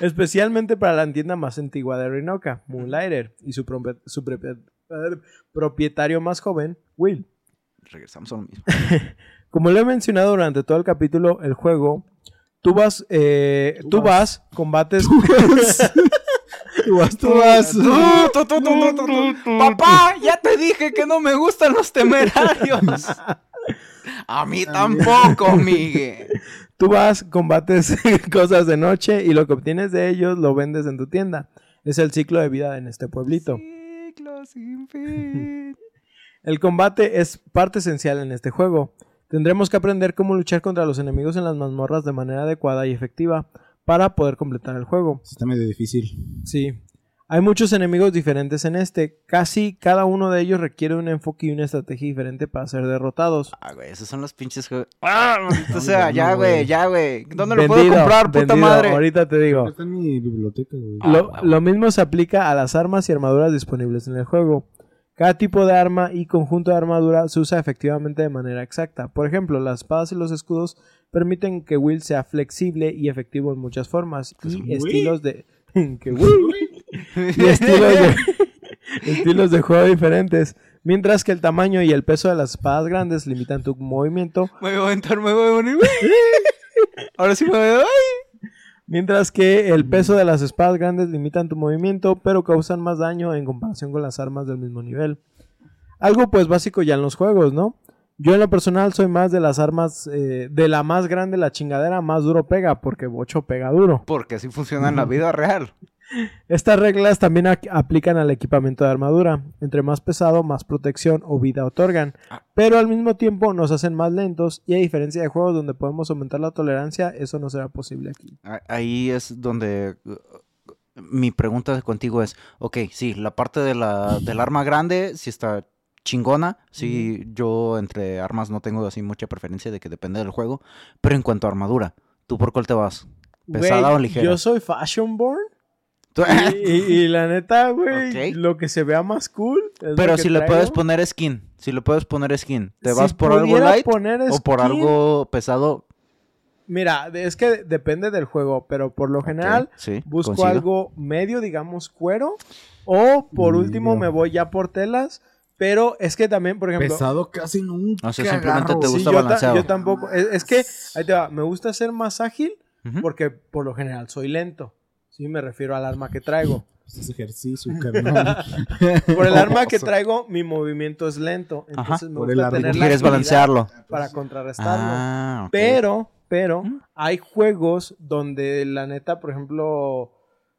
Especialmente para la tienda más antigua de Rinoka, Moonlighter, y su, propie- propietario más joven, Will. Regresamos a lo mismo. Como lo he mencionado durante todo el capítulo, el juego, tú vas, eh, tú, vas, combates... Tú vas, tú vas. Tú, tú, tú, tú, tú, tú, tú. Papá, ya te dije que no me gustan los temerarios. A mí tampoco, Miguel. Tú vas, combates cosas de noche y lo que obtienes de ellos lo vendes en tu tienda. Es el ciclo de vida en este pueblito. Ciclo sin fin. El combate es parte esencial en este juego. Tendremos que aprender cómo luchar contra los enemigos en las mazmorras de manera adecuada y efectiva para poder completar el juego. Está medio difícil. Sí. Hay muchos enemigos diferentes en este. Casi cada uno de ellos requiere un enfoque y una estrategia diferente para ser derrotados. Ah, güey, esos son los pinches juegos. Ah, No, sea, ya güey, ya, güey. ¿Dónde lo puedo comprar, puta vendido. madre? Ahorita te digo. Está en mi biblioteca, güey. Ah, Lo, mismo se aplica a las armas y armaduras disponibles en el juego. Cada tipo de arma y conjunto de armadura se usa efectivamente de manera exacta. Por ejemplo, las espadas y los escudos permiten que Will sea flexible y efectivo en muchas formas Pues, y Will. estilos de que y estilos de, estilos de juego diferentes, mientras que el tamaño y el peso de las espadas grandes limitan tu movimiento Me voy a aventar, me voy a. Ahora sí me voy a... Mientras que el peso de las espadas grandes limitan tu movimiento, pero causan más daño en comparación con las armas del mismo nivel. Algo pues básico ya en los juegos, ¿no? Yo en lo personal soy más de las armas, eh, de la más grande la chingadera, más duro pega, porque bocho pega duro. Porque así funciona en la vida real. Estas reglas también aplican al equipamiento de armadura. Entre más pesado, más protección o vida otorgan. Ah. Pero al mismo tiempo nos hacen más lentos y a diferencia de juegos donde podemos aumentar la tolerancia, eso no será posible aquí. Ahí es donde uh, mi pregunta contigo es, ok, sí, la parte de la, del arma grande sí está chingona, sí, yo entre armas no tengo así mucha preferencia de que depende del juego, pero en cuanto a armadura, ¿tú por cuál te vas? ¿Pesada o ligera? Yo soy fashion born. Y, y- y la neta, güey, lo que se vea más cool. es lo pero que si le traigo. puedes poner skin, si le puedes poner skin, ¿te Si vas por algo light o por algo pesado? Mira, es que depende del juego, pero por lo general sí, busco algo medio, digamos, cuero. O por último Medio. me voy ya por telas. Pero es que también, por ejemplo. Pesado casi nunca. O sea, simplemente agarro. te sí, gusta yo, ta- balanceado. yo tampoco. Es, es que, ahí te va, me gusta ser más ágil Ujú. porque por lo general soy lento. Sí, me refiero al arma que traigo. Es ejercicio, carnal. Por el arma que traigo, mi movimiento es lento. Entonces me Por el gusta arma. tener la Quieres balancearlo. para contrarrestarlo. Ah, ok. Pero, pero, ¿Mm? hay juegos donde la neta, por ejemplo,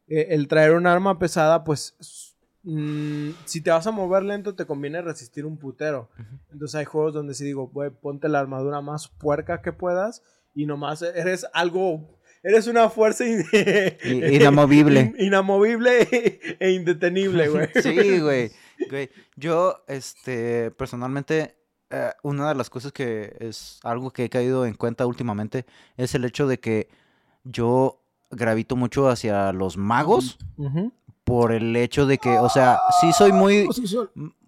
eh, el traer un arma pesada, pues, mm, si te vas a mover lento, te conviene resistir un putero. Entonces hay juegos donde sí digo, güey, ponte la armadura más puerca que puedas y nomás eres algo, eres una fuerza in- inamovible. in- inamovible e indetenible, güey. Sí, güey. güey. Yo, este, personalmente, eh, una de las cosas que es algo que he caído en cuenta últimamente es el hecho de que yo gravito mucho hacia los magos. Por el hecho de que, o sea, sí soy muy,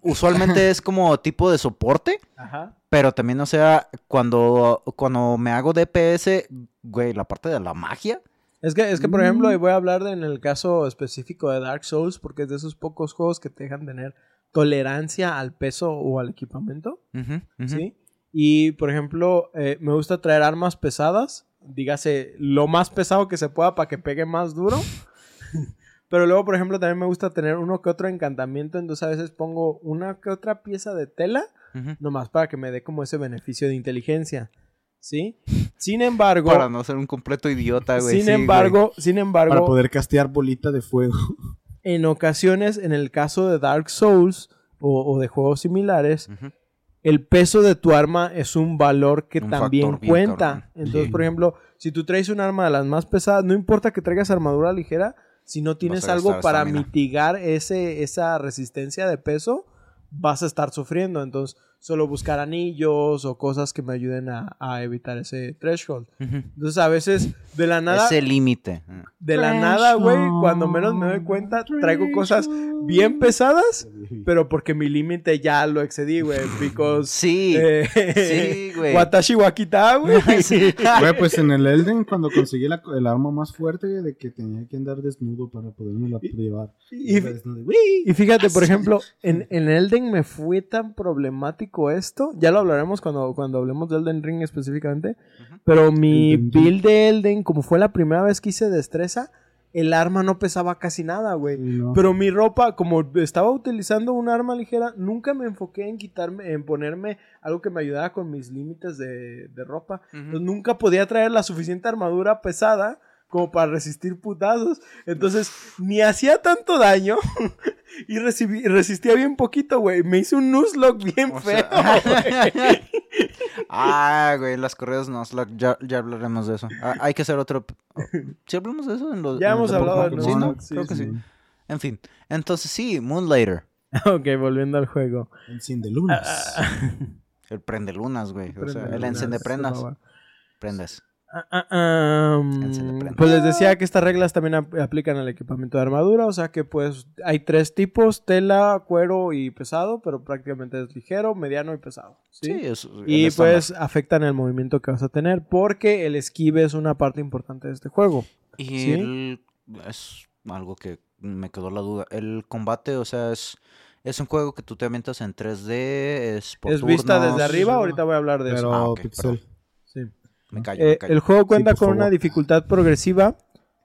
usualmente es como tipo de soporte, Ajá. pero también, o sea, cuando, cuando me hago DPS, güey, la parte de la magia. Es que, es que, por ejemplo, Mm. y voy a hablar de- en el caso específico de Dark Souls, porque es de esos pocos juegos que te dejan tener tolerancia al peso o al equipamiento. ¿sí? Y, por ejemplo, eh, me gusta traer armas pesadas, dígase, lo más pesado que se pueda para que pegue más duro. Pero luego, por ejemplo, también me gusta tener uno que otro encantamiento, entonces a veces pongo una que otra pieza de tela, nomás para que me dé como ese beneficio de inteligencia. ¿sí? Sin embargo, Para no ser un completo idiota, güey. sin sí, güey. embargo, sin Para embargo, poder castear bolita de fuego. en ocasiones, en el caso de Dark Souls o, o de juegos similares, el peso de tu arma es un valor que Un también bien cuenta. Entonces, por ejemplo, si tú traes un arma de las más pesadas, no importa que traigas armadura ligera, si no tienes algo para mitigar ese, esa resistencia de peso, vas a estar sufriendo. Entonces, solo buscar anillos o cosas que me ayuden a, a evitar ese threshold. Entonces, a veces, de la nada, Ese límite. De la nada, güey, cuando menos me doy cuenta, traigo cosas bien pesadas, pero porque mi límite ya lo excedí, güey. Because. Sí. eh, Sí, güey. Watashi Wakita, güey. Güey, pues en el Elden, cuando conseguí la- el arma más fuerte de que tenía que andar desnudo para poderme la llevar. Y fíjate, por ejemplo, en, en Elden me fue tan problemático esto. Ya lo hablaremos cuando, cuando hablemos de Elden Ring específicamente. Pero mi Elden build de Elden, como fue la primera vez que hice destreza, el arma no pesaba casi nada, güey. No. Pero mi ropa, como estaba utilizando un arma ligera, nunca me enfoqué en quitarme, en ponerme algo que me ayudara con mis límites de, de ropa. Entonces, nunca podía traer la suficiente armadura pesada como para resistir putazos. Entonces, ni hacía tanto daño y recibí- resistía bien poquito, güey. Me hice un Nuzlocke bien O feo. sea- güey. Ah, güey, las correas no, ya, ya hablaremos de eso. Ah, hay que hacer otro. ¿Sí hablamos de eso? En los, Ya en hemos los hablado de ¿no? Nuzlocke, sí, Creo que sí. sí. En fin. Entonces, sí, Moonlighter. ok, volviendo al juego. Enciende lunas. El prende lunas, güey. O sea, el encende prendas. Prendas. Ah, ah, ah, pues les decía que estas reglas también ap- aplican al equipamiento de armadura, o sea que pues hay tres tipos, tela, cuero y pesado, pero prácticamente es ligero, mediano y pesado. ¿sí? Y estándar. pues afectan el movimiento que vas a tener porque el esquive es una parte importante de este juego. Y ¿sí? el- es algo que me quedó la duda. El combate, o sea, es. Es un juego que tú te avientas en 3D, es por es vista desde arriba, ahorita voy a hablar de Pero eso. Ah, pixel. Sí. Me callo, Eh, me callo. el juego cuenta con una dificultad progresiva.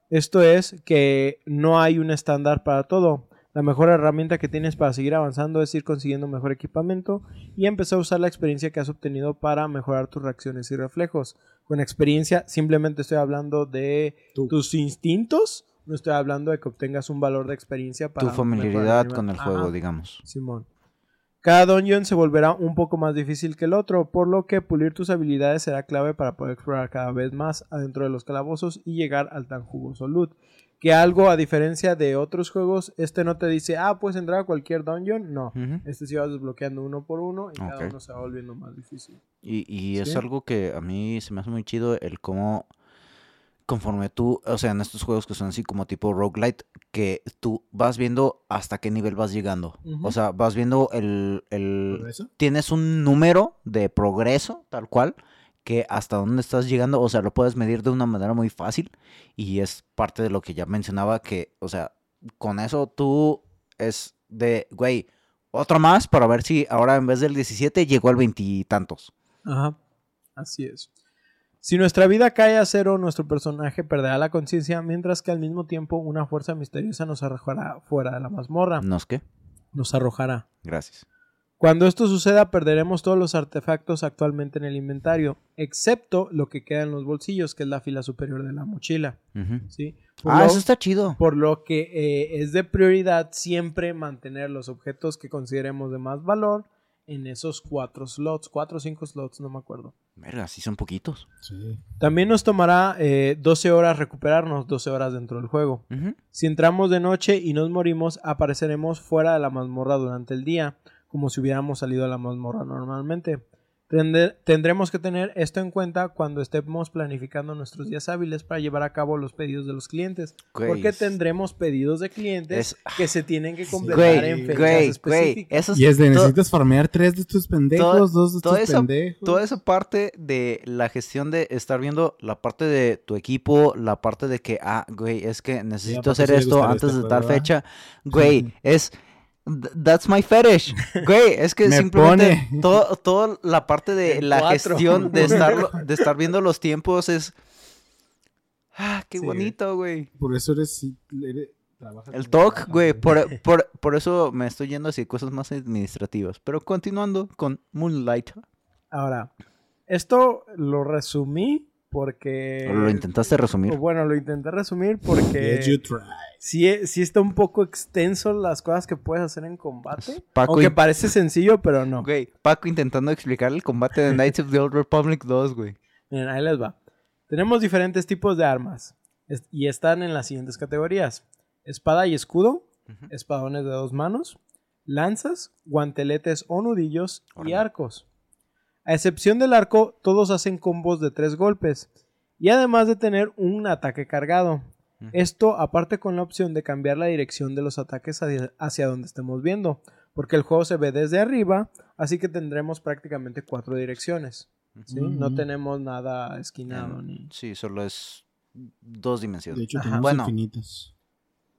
Esto es que no hay un estándar para todo. La mejor herramienta que tienes para seguir avanzando es ir consiguiendo mejor equipamiento y empezar a usar la experiencia que has obtenido para mejorar tus reacciones y reflejos. Con experiencia simplemente estoy hablando de Tú. tus instintos, no estoy hablando de que obtengas un valor de experiencia para tu familiaridad con el juego, Ajá. digamos. Simón. Cada dungeon se volverá un poco más difícil que el otro, por lo que pulir tus habilidades será clave para poder explorar cada vez más adentro de los calabozos y llegar al tan jugoso loot. Que algo, a diferencia de otros juegos, este no te dice, ah, puedes entrar a cualquier dungeon. No, este sí vas desbloqueando uno por uno y cada uno se va volviendo más difícil. Y, y es algo que a mí se me hace muy chido el cómo conforme tú, o sea, en estos juegos que son así como tipo roguelite, que tú vas viendo hasta qué nivel vas llegando. O sea, vas viendo el, el... Tienes un número de progreso, tal cual, que hasta dónde estás llegando, o sea, lo puedes medir de una manera muy fácil y es parte de lo que ya mencionaba que, o sea, con eso tú es de, güey, otro más para ver si ahora en vez del 17 llegó al veintitantos. Ajá, así es. Si nuestra vida cae a cero, nuestro personaje perderá la conciencia, mientras que al mismo tiempo una fuerza misteriosa nos arrojará fuera de la mazmorra. ¿No es qué? Nos arrojará. Gracias. Cuando esto suceda, perderemos todos los artefactos actualmente en el inventario, excepto lo que queda en los bolsillos, que es la fila superior de la mochila. ¿sí? Por, Ah, lo, eso está chido. por lo que eh, es de prioridad siempre mantener los objetos que consideremos de más valor en esos cuatro slots, cuatro o cinco slots, no me acuerdo. Verga, sí son poquitos. Sí. También nos tomará eh, 12 horas recuperarnos, 12 horas dentro del juego. Si entramos de noche y nos morimos, apareceremos fuera de la mazmorra durante el día, como si hubiéramos salido a la mazmorra normalmente. Tendremos que tener esto en cuenta cuando estemos planificando nuestros días hábiles para llevar a cabo los pedidos de los clientes. Güey, porque tendremos pedidos de clientes es- que se tienen que completar en fechas güey, específicas. Eso es Y es de necesitas farmear tres de estos pendejos, dos de estos esa- pendejos. Toda esa parte de la gestión de estar viendo la parte de tu equipo, la parte de que, ah, güey, es que necesito ¿para qué hacer esto antes este de tal fecha, güey, es... th- That's my fetish. Güey, es que Me simplemente pone. todo, toda la parte de la cuatro. gestión de estar, de estar viendo los tiempos es... Ah, qué Sí. bonito, güey. Por eso eres... eres- El trabajas, güey, por, por, por eso me estoy yendo hacia cosas más administrativas. Pero continuando con Moonlight. Ahora, esto lo resumí porque... ¿O ¿Lo intentaste resumir? Bueno, lo intenté resumir Did porque you try? sí, sí está un poco extenso las cosas que puedes hacer en combate. Paco Aunque y- parece sencillo, pero no. Güey, Paco intentando explicar el combate de Knights of the Old Republic 2, güey. Miren, ahí les va. Tenemos diferentes tipos de armas y están en las siguientes categorías. Espada y escudo, espadones de dos manos, lanzas, guanteletes o nudillos y arcos. A excepción del arco, todos hacen combos de tres golpes y además de tener un ataque cargado. Esto aparte con la opción de cambiar la dirección de los ataques hacia, hacia donde estemos viendo, porque el juego se ve desde arriba, así que tendremos prácticamente cuatro direcciones. ¿sí? No tenemos nada esquinado ni... Sí, solo es dos dimensiones. De hecho, tenemos Bueno. infinitas.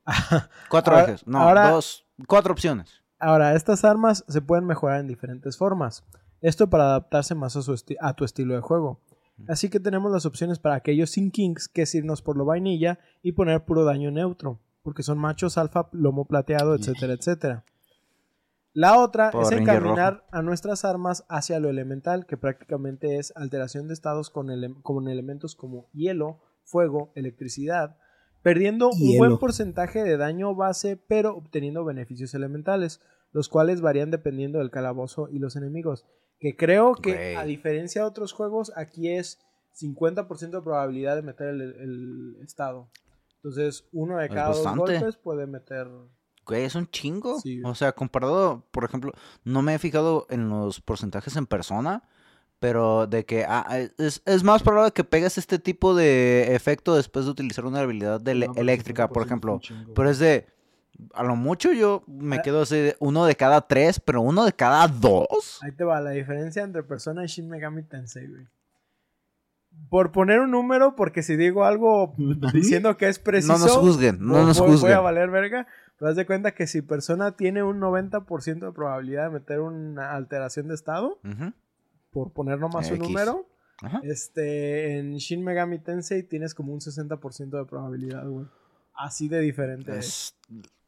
Cuatro Ahora- ejes. No, ahora- dos. Cuatro opciones. Ahora, estas armas se pueden mejorar en diferentes formas. Esto para adaptarse más a, su a tu estilo de juego. Así que tenemos las opciones para aquellos sin kings, que es irnos por lo vainilla y poner puro daño neutro, porque son machos alfa, lomo plateado, etcétera, etcétera. La otra Power es encaminar a nuestras armas hacia lo elemental, que prácticamente es alteración de estados con, ele- con elementos como hielo, fuego, electricidad, perdiendo un buen porcentaje de daño base, pero obteniendo beneficios elementales, los cuales varían dependiendo del calabozo y los enemigos. Que creo que, a diferencia de otros juegos, aquí es 50% de probabilidad de meter el, el estado. Entonces, uno de cada dos golpes puede meter. Güey, es un chingo. Sí. O sea, comparado, por ejemplo, no me he fijado en los porcentajes en persona, pero de que ah, es, es más probable que pegues este tipo de efecto después de utilizar una habilidad de No, eléctrica, 50% por ejemplo. Pero es de, a lo mucho yo me Ah. quedo así, de uno de cada tres, pero uno de cada dos. Ahí te va la diferencia entre Persona y Shin Megami Tensei, güey. Por poner un número, porque si digo algo diciendo que es preciso. No nos juzguen, no voy- nos voy- Voy a juzguen. valer verga. Pero haz de cuenta que si persona tiene un 90% de probabilidad de meter una alteración de estado, por poner nomás un número, ajá. este, en Shin Megami Tensei tienes como un 60% de probabilidad, güey. Así de diferente. es.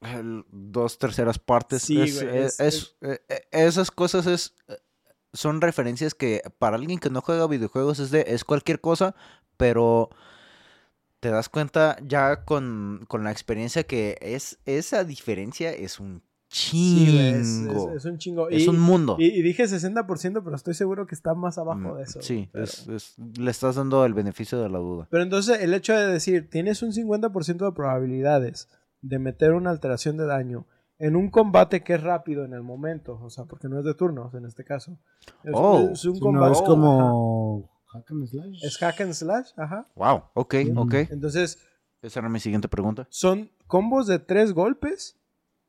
El- dos terceras partes. Sí, es- güey, es- es- es- eh, eh, esas cosas es eh, son referencias que para alguien que no juega videojuegos es de es cualquier cosa, pero te das cuenta ya con, con la experiencia que es esa diferencia es un chingo. es- es un chingo. Es Y- un mundo. Y, y dije 60%, pero estoy seguro que está más abajo Mm, de eso. Sí, pero- le estás dando el beneficio de la duda. Pero entonces el hecho de decir, tienes un 50% de probabilidades de meter una alteración de daño en un combate que es rápido en el momento, o sea, porque no es de turnos en este caso. Es, Oh. es un combate. no, es ajá. como hack and slash. Es hack and slash, ajá. Wow, ok, Mm. ok. Entonces, Esa era mi siguiente pregunta. son combos de tres golpes.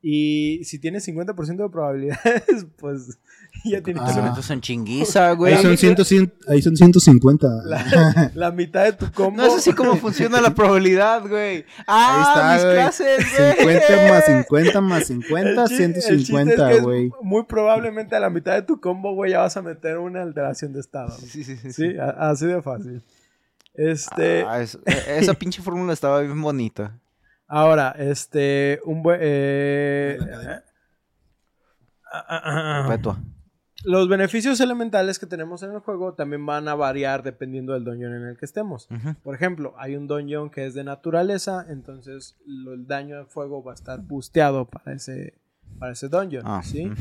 Y si tienes 50% de probabilidades, pues ya tienes Ah. Una- en chinguiza, güey. Ahí son, 100, 100 ahí son 150. la, la mitad de tu combo. No es así como funciona la probabilidad, güey. Ah, Ahí mis está, güey. clases, güey. 50 más 50 más El 50, chi- el chiste es 150, que es güey. Muy probablemente a la mitad de tu combo, güey, ya vas a meter una alteración de estado. Sí, sí, sí. Sí, a- así de fácil. Este, Ah, es- e- esa pinche fórmula estaba bien bonita. Ahora, este, un buen... eh, ah, ah, ah. Perpetua. Los beneficios elementales que tenemos en el juego también van a variar dependiendo del dungeon en el que estemos. Por ejemplo, hay un dungeon que es de naturaleza, entonces lo- el daño de fuego va a estar boosteado para ese, para ese dungeon, Ah, ¿sí?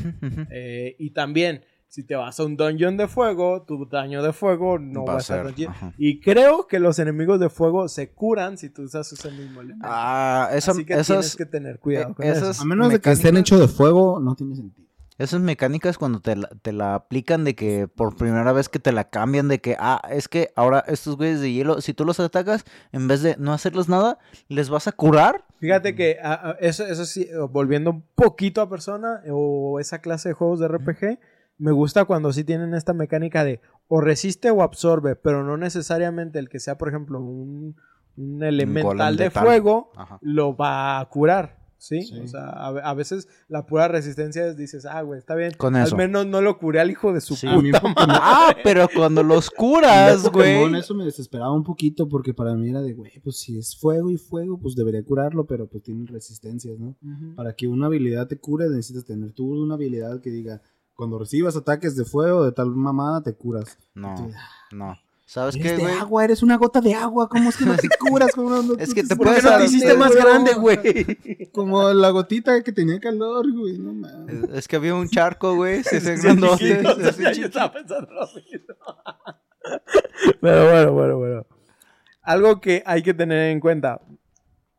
Eh, y también, si te vas a un dungeon de fuego, tu daño de fuego no va, a ser. Y creo que los enemigos de fuego se curan si tú usas ese mismo elemento. Ah, esa- Así que esas, tienes que tener cuidado con esas- eso. A menos de que estén hechos de fuego, no tiene sentido. esas mecánicas cuando te la, te la aplican de que por primera vez que te la cambian de que, ah, es que ahora estos güeyes de hielo, si tú los atacas, en vez de no hacerles nada, les vas a curar. Fíjate que ah, ah, eso, eso sí, volviendo un poquito a persona o esa clase de juegos de RPG, me gusta cuando sí tienen esta mecánica de o resiste o absorbe, pero no necesariamente el que sea, por ejemplo, un, un elemental de fuego Ajá. lo va a curar. ¿Sí? Sí. O sea, a, ve- a veces la pura resistencia es, dices, ah, güey, está bien. Con Al eso. menos no lo curé al hijo de su Sí. Puta madre. Ah, pero cuando los curas, güey. Eso me desesperaba un poquito porque para mí era de, güey, pues si es fuego y fuego, pues debería curarlo, pero pues tienen resistencias, ¿no? Para que una habilidad te cure necesitas tener tú una habilidad que diga, cuando recibas ataques de fuego de tal mamada te curas. No, no. ¿Sabes Eres qué, güey? agua, eres una gota de agua. ¿Cómo es que no te curas? ¿Cómo no- no- Es que te ¿por qué puedes no te hiciste más grande, güey? Como la gotita que tenía calor, güey. No mames. Es- Es que había un charco, güey. Se grandote, se hacía Yo estaba pensando lo mismo. Pero bueno, bueno, bueno. Algo que hay que tener en cuenta.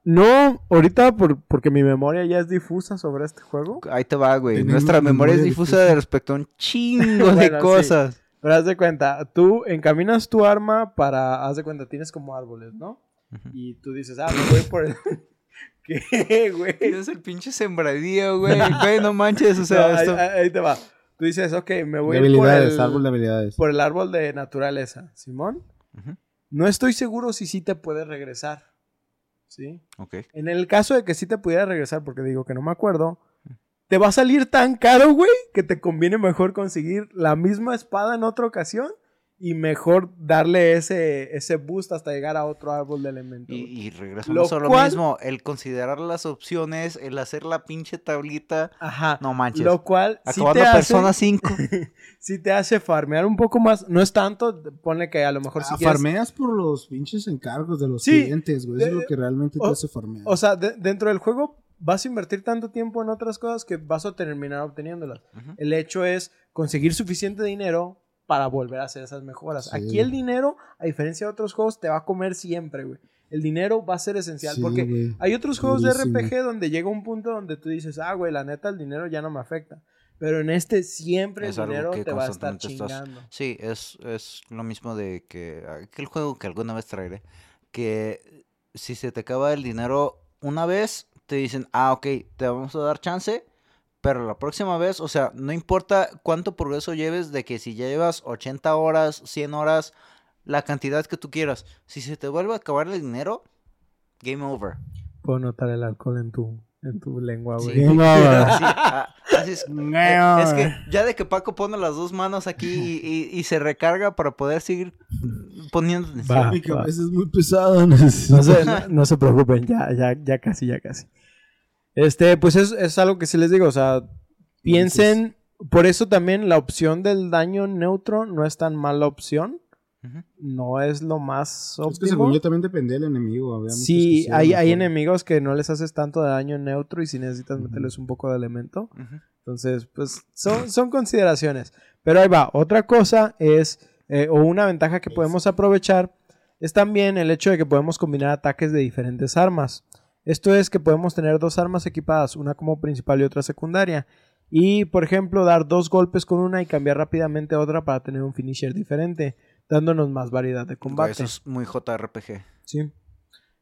No, ahorita por- porque mi memoria ya es difusa sobre este juego. Ahí te va, güey. Nuestra memoria es memoria difusa difusa. de respecto a un chingo de sí. cosas. Pero haz de cuenta, tú encaminas tu arma para, haz de cuenta, tienes como árboles, ¿no? Y tú dices, ah, me voy por el... ¿Qué, güey? Es el pinche sembradío, güey. Güey, no manches, o sea, No, esto... ahí- ahí te va. Tú dices, ok, me voy por el, árbol de habilidades. por el árbol de naturaleza, Simón. No estoy seguro si sí te puedes regresar. ¿Sí? Ok. En el caso de que sí te pudiera regresar, porque digo que no me acuerdo, te va a salir tan caro, güey, que te conviene mejor conseguir la misma espada en otra ocasión y mejor darle ese, ese boost hasta llegar a otro árbol de elemento. Y, y regresamos Lo a lo cual- mismo. El considerar las opciones, el hacer la pinche tablita. Ajá. No manches. Lo cual Acabando te, hace, Persona 5. sí te hace farmear un poco más. No es tanto, ponle que a lo mejor si Ah, quieres... farmeas por los pinches encargos de los Sí, clientes, güey. Eso es lo que realmente o- te hace farmear. O sea, de- dentro del juego vas a invertir tanto tiempo en otras cosas que vas a terminar obteniéndolas. Ujú. El hecho es conseguir suficiente dinero para volver a hacer esas mejoras. Sí. Aquí el dinero, a diferencia de otros juegos, te va a comer siempre, güey. El dinero va a ser esencial Sí, porque güey. hay otros juegos de. RPG donde llega un punto donde tú dices, ah, güey, la neta, el dinero ya no me afecta. Pero en este siempre Es el dinero que te va a estar estás- chingando. Sí, es, es lo mismo de que aquel juego que alguna vez traeré, que si se te acaba el dinero una vez, te dicen, ah, ok, te vamos a dar chance, pero la próxima vez, o sea, no importa cuánto progreso lleves, de que si ya llevas 80 horas, 100 horas, la cantidad que tú quieras, si se te vuelve a acabar el dinero, game over. Puedo notar el alcohol en tu, en tu lengua, Sí. güey. Game over. Así, ah, así es. Eh, es que ya de que Paco pone las dos manos aquí y, y- y se recarga para poder seguir poniendo. Va. Mi cabeza es muy pesada. necesito- No se, no, no se preocupen, ya, ya, ya casi, ya casi. Este, pues es, es algo que sí les digo, o sea, piensen, por eso también la opción del daño neutro no es tan mala opción, no es lo más Es que según óptimo. yo también depende del enemigo. había Sí, hay, hay enemigos que no les haces tanto de daño neutro y si necesitas meterles un poco de elemento. Entonces, pues son, son consideraciones. Pero ahí va, otra cosa es, eh, o una ventaja que podemos aprovechar, es también el hecho de que podemos combinar ataques de diferentes armas. Esto es que podemos tener dos armas equipadas, una como principal y otra secundaria. Y, por ejemplo, dar dos golpes con una y cambiar rápidamente a otra para tener un finisher diferente, dándonos más variedad de combate. Eso es muy JRPG. Sí.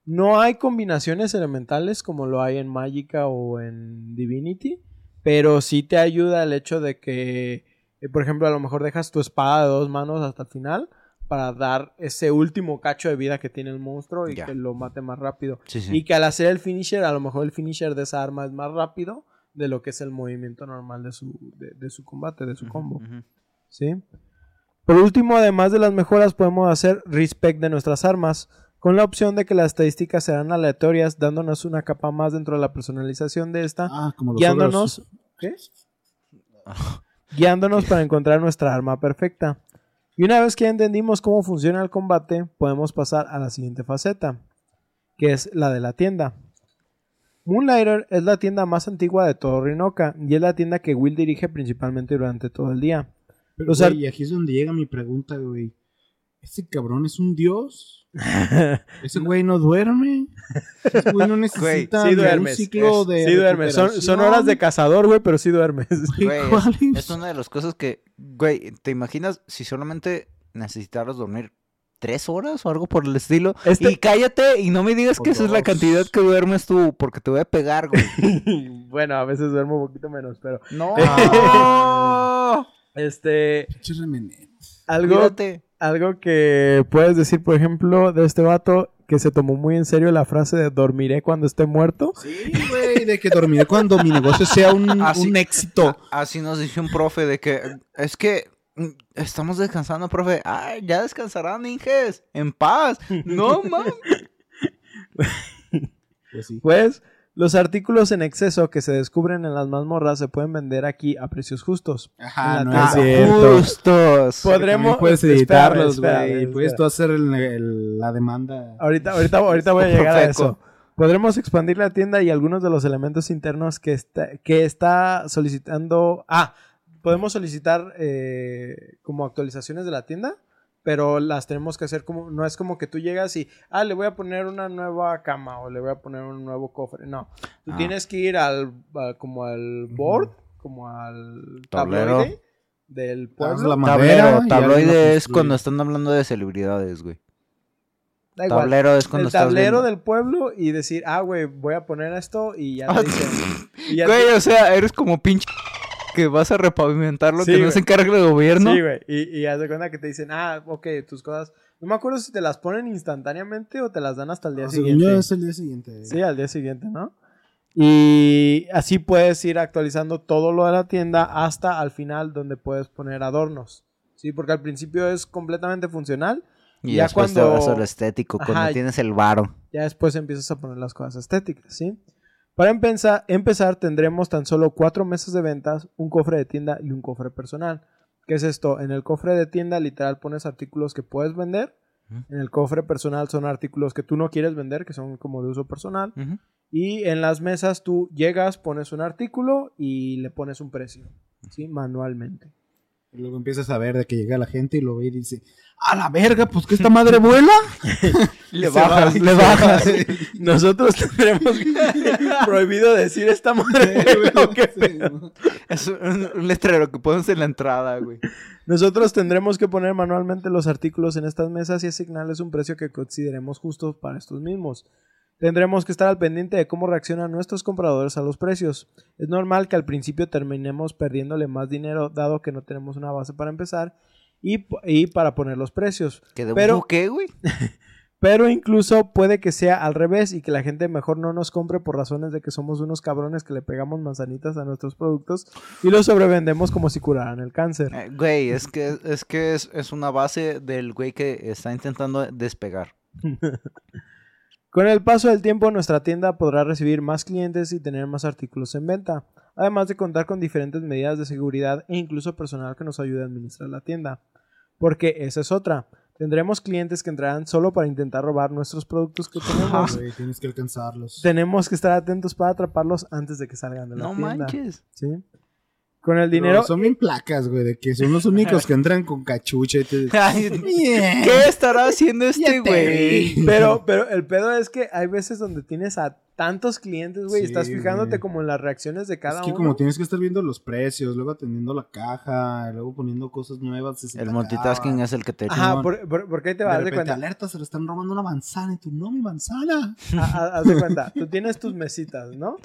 No hay combinaciones elementales como lo hay en Magica o en Divinity, pero sí te ayuda el hecho de que, eh, por ejemplo, a lo mejor dejas tu espada de dos manos hasta el final para dar ese último cacho de vida que tiene el monstruo y que lo mate más rápido. Sí, sí. Y que al hacer el finisher, a lo mejor el finisher de esa arma es más rápido de lo que es el movimiento normal de su, de, de su combate, de su combo. ¿sí? Por último, además de las mejoras, podemos hacer respec de nuestras armas, con la opción de que las estadísticas serán aleatorias, dándonos una capa más dentro de la personalización de esta, Ah, como los guiándonos. ¿qué? guiándonos para encontrar nuestra arma perfecta. Y una vez que entendimos cómo funciona el combate, podemos pasar a la siguiente faceta, que es la de la tienda. Moonlighter es la tienda más antigua de todo Rinoka y es la tienda que Will dirige principalmente durante todo el día. Pero, ar- güey, y aquí es donde llega mi pregunta, güey. ¿Este cabrón es un dios? ¿Ese güey no duerme? ¿Ese güey no necesita sí duermes. un ciclo Es- de Sí duermes. Son, horas de cazador, güey, pero sí duermes. Güey, Güey, ¿cuál es, es? una de las cosas que, güey, ¿te imaginas si solamente necesitaras dormir tres horas o algo por el estilo? Este- Y cállate y no me digas que esa es la cantidad que duermes tú, porque te voy a pegar, güey. bueno, a veces duermo un poquito menos, pero No. este algo Cuídate. Algo que puedes decir, por ejemplo, de este vato que se tomó muy en serio la frase de dormiré cuando esté muerto. Sí, güey, de que dormiré cuando mi negocio sea un, éxito. Así nos dice un profe de que es que mm, estamos descansando, profe. Ay, ya descansarán, Inges. En paz. No, man. Pues sí. Pues Los artículos en exceso que se descubren en las mazmorras se pueden vender aquí a precios justos. Ajá, no es cierto. Justos. Podremos puedes editarlos, güey. Puedes tú hacer el- el- la demanda. Ahorita, ahorita, ahorita voy a llegar a eso. Podremos expandir la tienda y algunos de los elementos internos que está, que está solicitando. Ah, podemos solicitar eh, como actualizaciones de la tienda, pero las tenemos que hacer como. No es como que tú llegas y. Ah, le voy a poner una nueva cama o le voy a poner un nuevo cofre. No. Tú Ah. tienes que ir al. a- como al board, como al Tablero. tabloide del pueblo. la madera Tablero. Tabloide es cuando están hablando de celebridades, güey. Da igual. Tablero es cuando el tablero del pueblo y decir, ah, güey, voy a poner esto y ya te dicen. y ya Güey, te- o sea, eres como pinche que vas a repavimentar lo Sí, que no se encarga el gobierno. Sí, güey. Y, y haz de cuenta que te dicen, ah, ok, tus cosas. No me acuerdo si te las ponen instantáneamente o te las dan hasta el día No, según siguiente. yo es el día siguiente. Sí, al día siguiente, ¿no? Y así puedes ir actualizando todo lo de la tienda hasta al final donde puedes poner adornos. Sí, porque al principio es completamente funcional. Y Ya después cuando- te vas a lo estético, cuando Ajá. tienes el varo. Ya después empiezas a poner las cosas estéticas, ¿sí? Para empezar, empezar tendremos tan solo cuatro meses de ventas, un cofre de tienda y un cofre personal. ¿Qué es esto? En el cofre de tienda literal pones artículos que puedes vender. En el cofre personal son artículos que tú no quieres vender, que son como de uso personal. Y en las mesas tú llegas, pones un artículo y le pones un precio, ¿sí? Manualmente. Y luego empiezas a ver de que llega la gente y lo ve y dice, ¡a la verga! Pues que esta madre vuela. Le bajas, le bajas. Nosotros tendremos prohibido decir esta madre. ¿o qué pedo? Es un, un letrero que pones en la entrada, güey. Nosotros tendremos que poner manualmente los artículos en estas mesas y asignarles un precio que consideremos justo para estos mismos. Tendremos que estar al pendiente de cómo reaccionan nuestros compradores a los precios. Es normal que al principio terminemos perdiéndole más dinero dado que no tenemos una base para empezar y, y para poner los precios. ¿Que de Pero- qué, güey? Pero incluso puede que sea al revés y que la gente mejor no nos compre por razones de que somos unos cabrones que le pegamos manzanitas a nuestros productos y los sobrevendemos como si curaran el cáncer. Eh, Güey, es que, es, que es, es una base del güey que está intentando despegar. Con el paso del tiempo, nuestra tienda podrá recibir más clientes y tener más artículos en venta, además de contar con diferentes medidas de seguridad e incluso personal que nos ayude a administrar la tienda. Porque esa es otra. Tendremos clientes que entrarán solo para intentar robar nuestros productos que tenemos. Güey, tienes que alcanzarlos. Tenemos que estar atentos para atraparlos antes de que salgan de la No tienda. manches. ¿sí? Con el Pero dinero. son bien placas, güey, de que son los únicos que entran con cachucha y te... Ay. ¿Qué estará haciendo este güey? Pero, pero el pedo es que hay veces donde tienes a tantos clientes, güey, y estás fijándote güey. como en las reacciones de cada es que uno. como tienes que estar viendo los precios, luego atendiendo la caja, luego poniendo cosas nuevas. se El multitasking es el que te Ajá, por, por- porque ahí te vas, de repente, cuenta. alerta, se le están robando una manzana y tú, no, mi manzana. a- a- haz de cuenta, tú tienes tus mesitas, ¿no?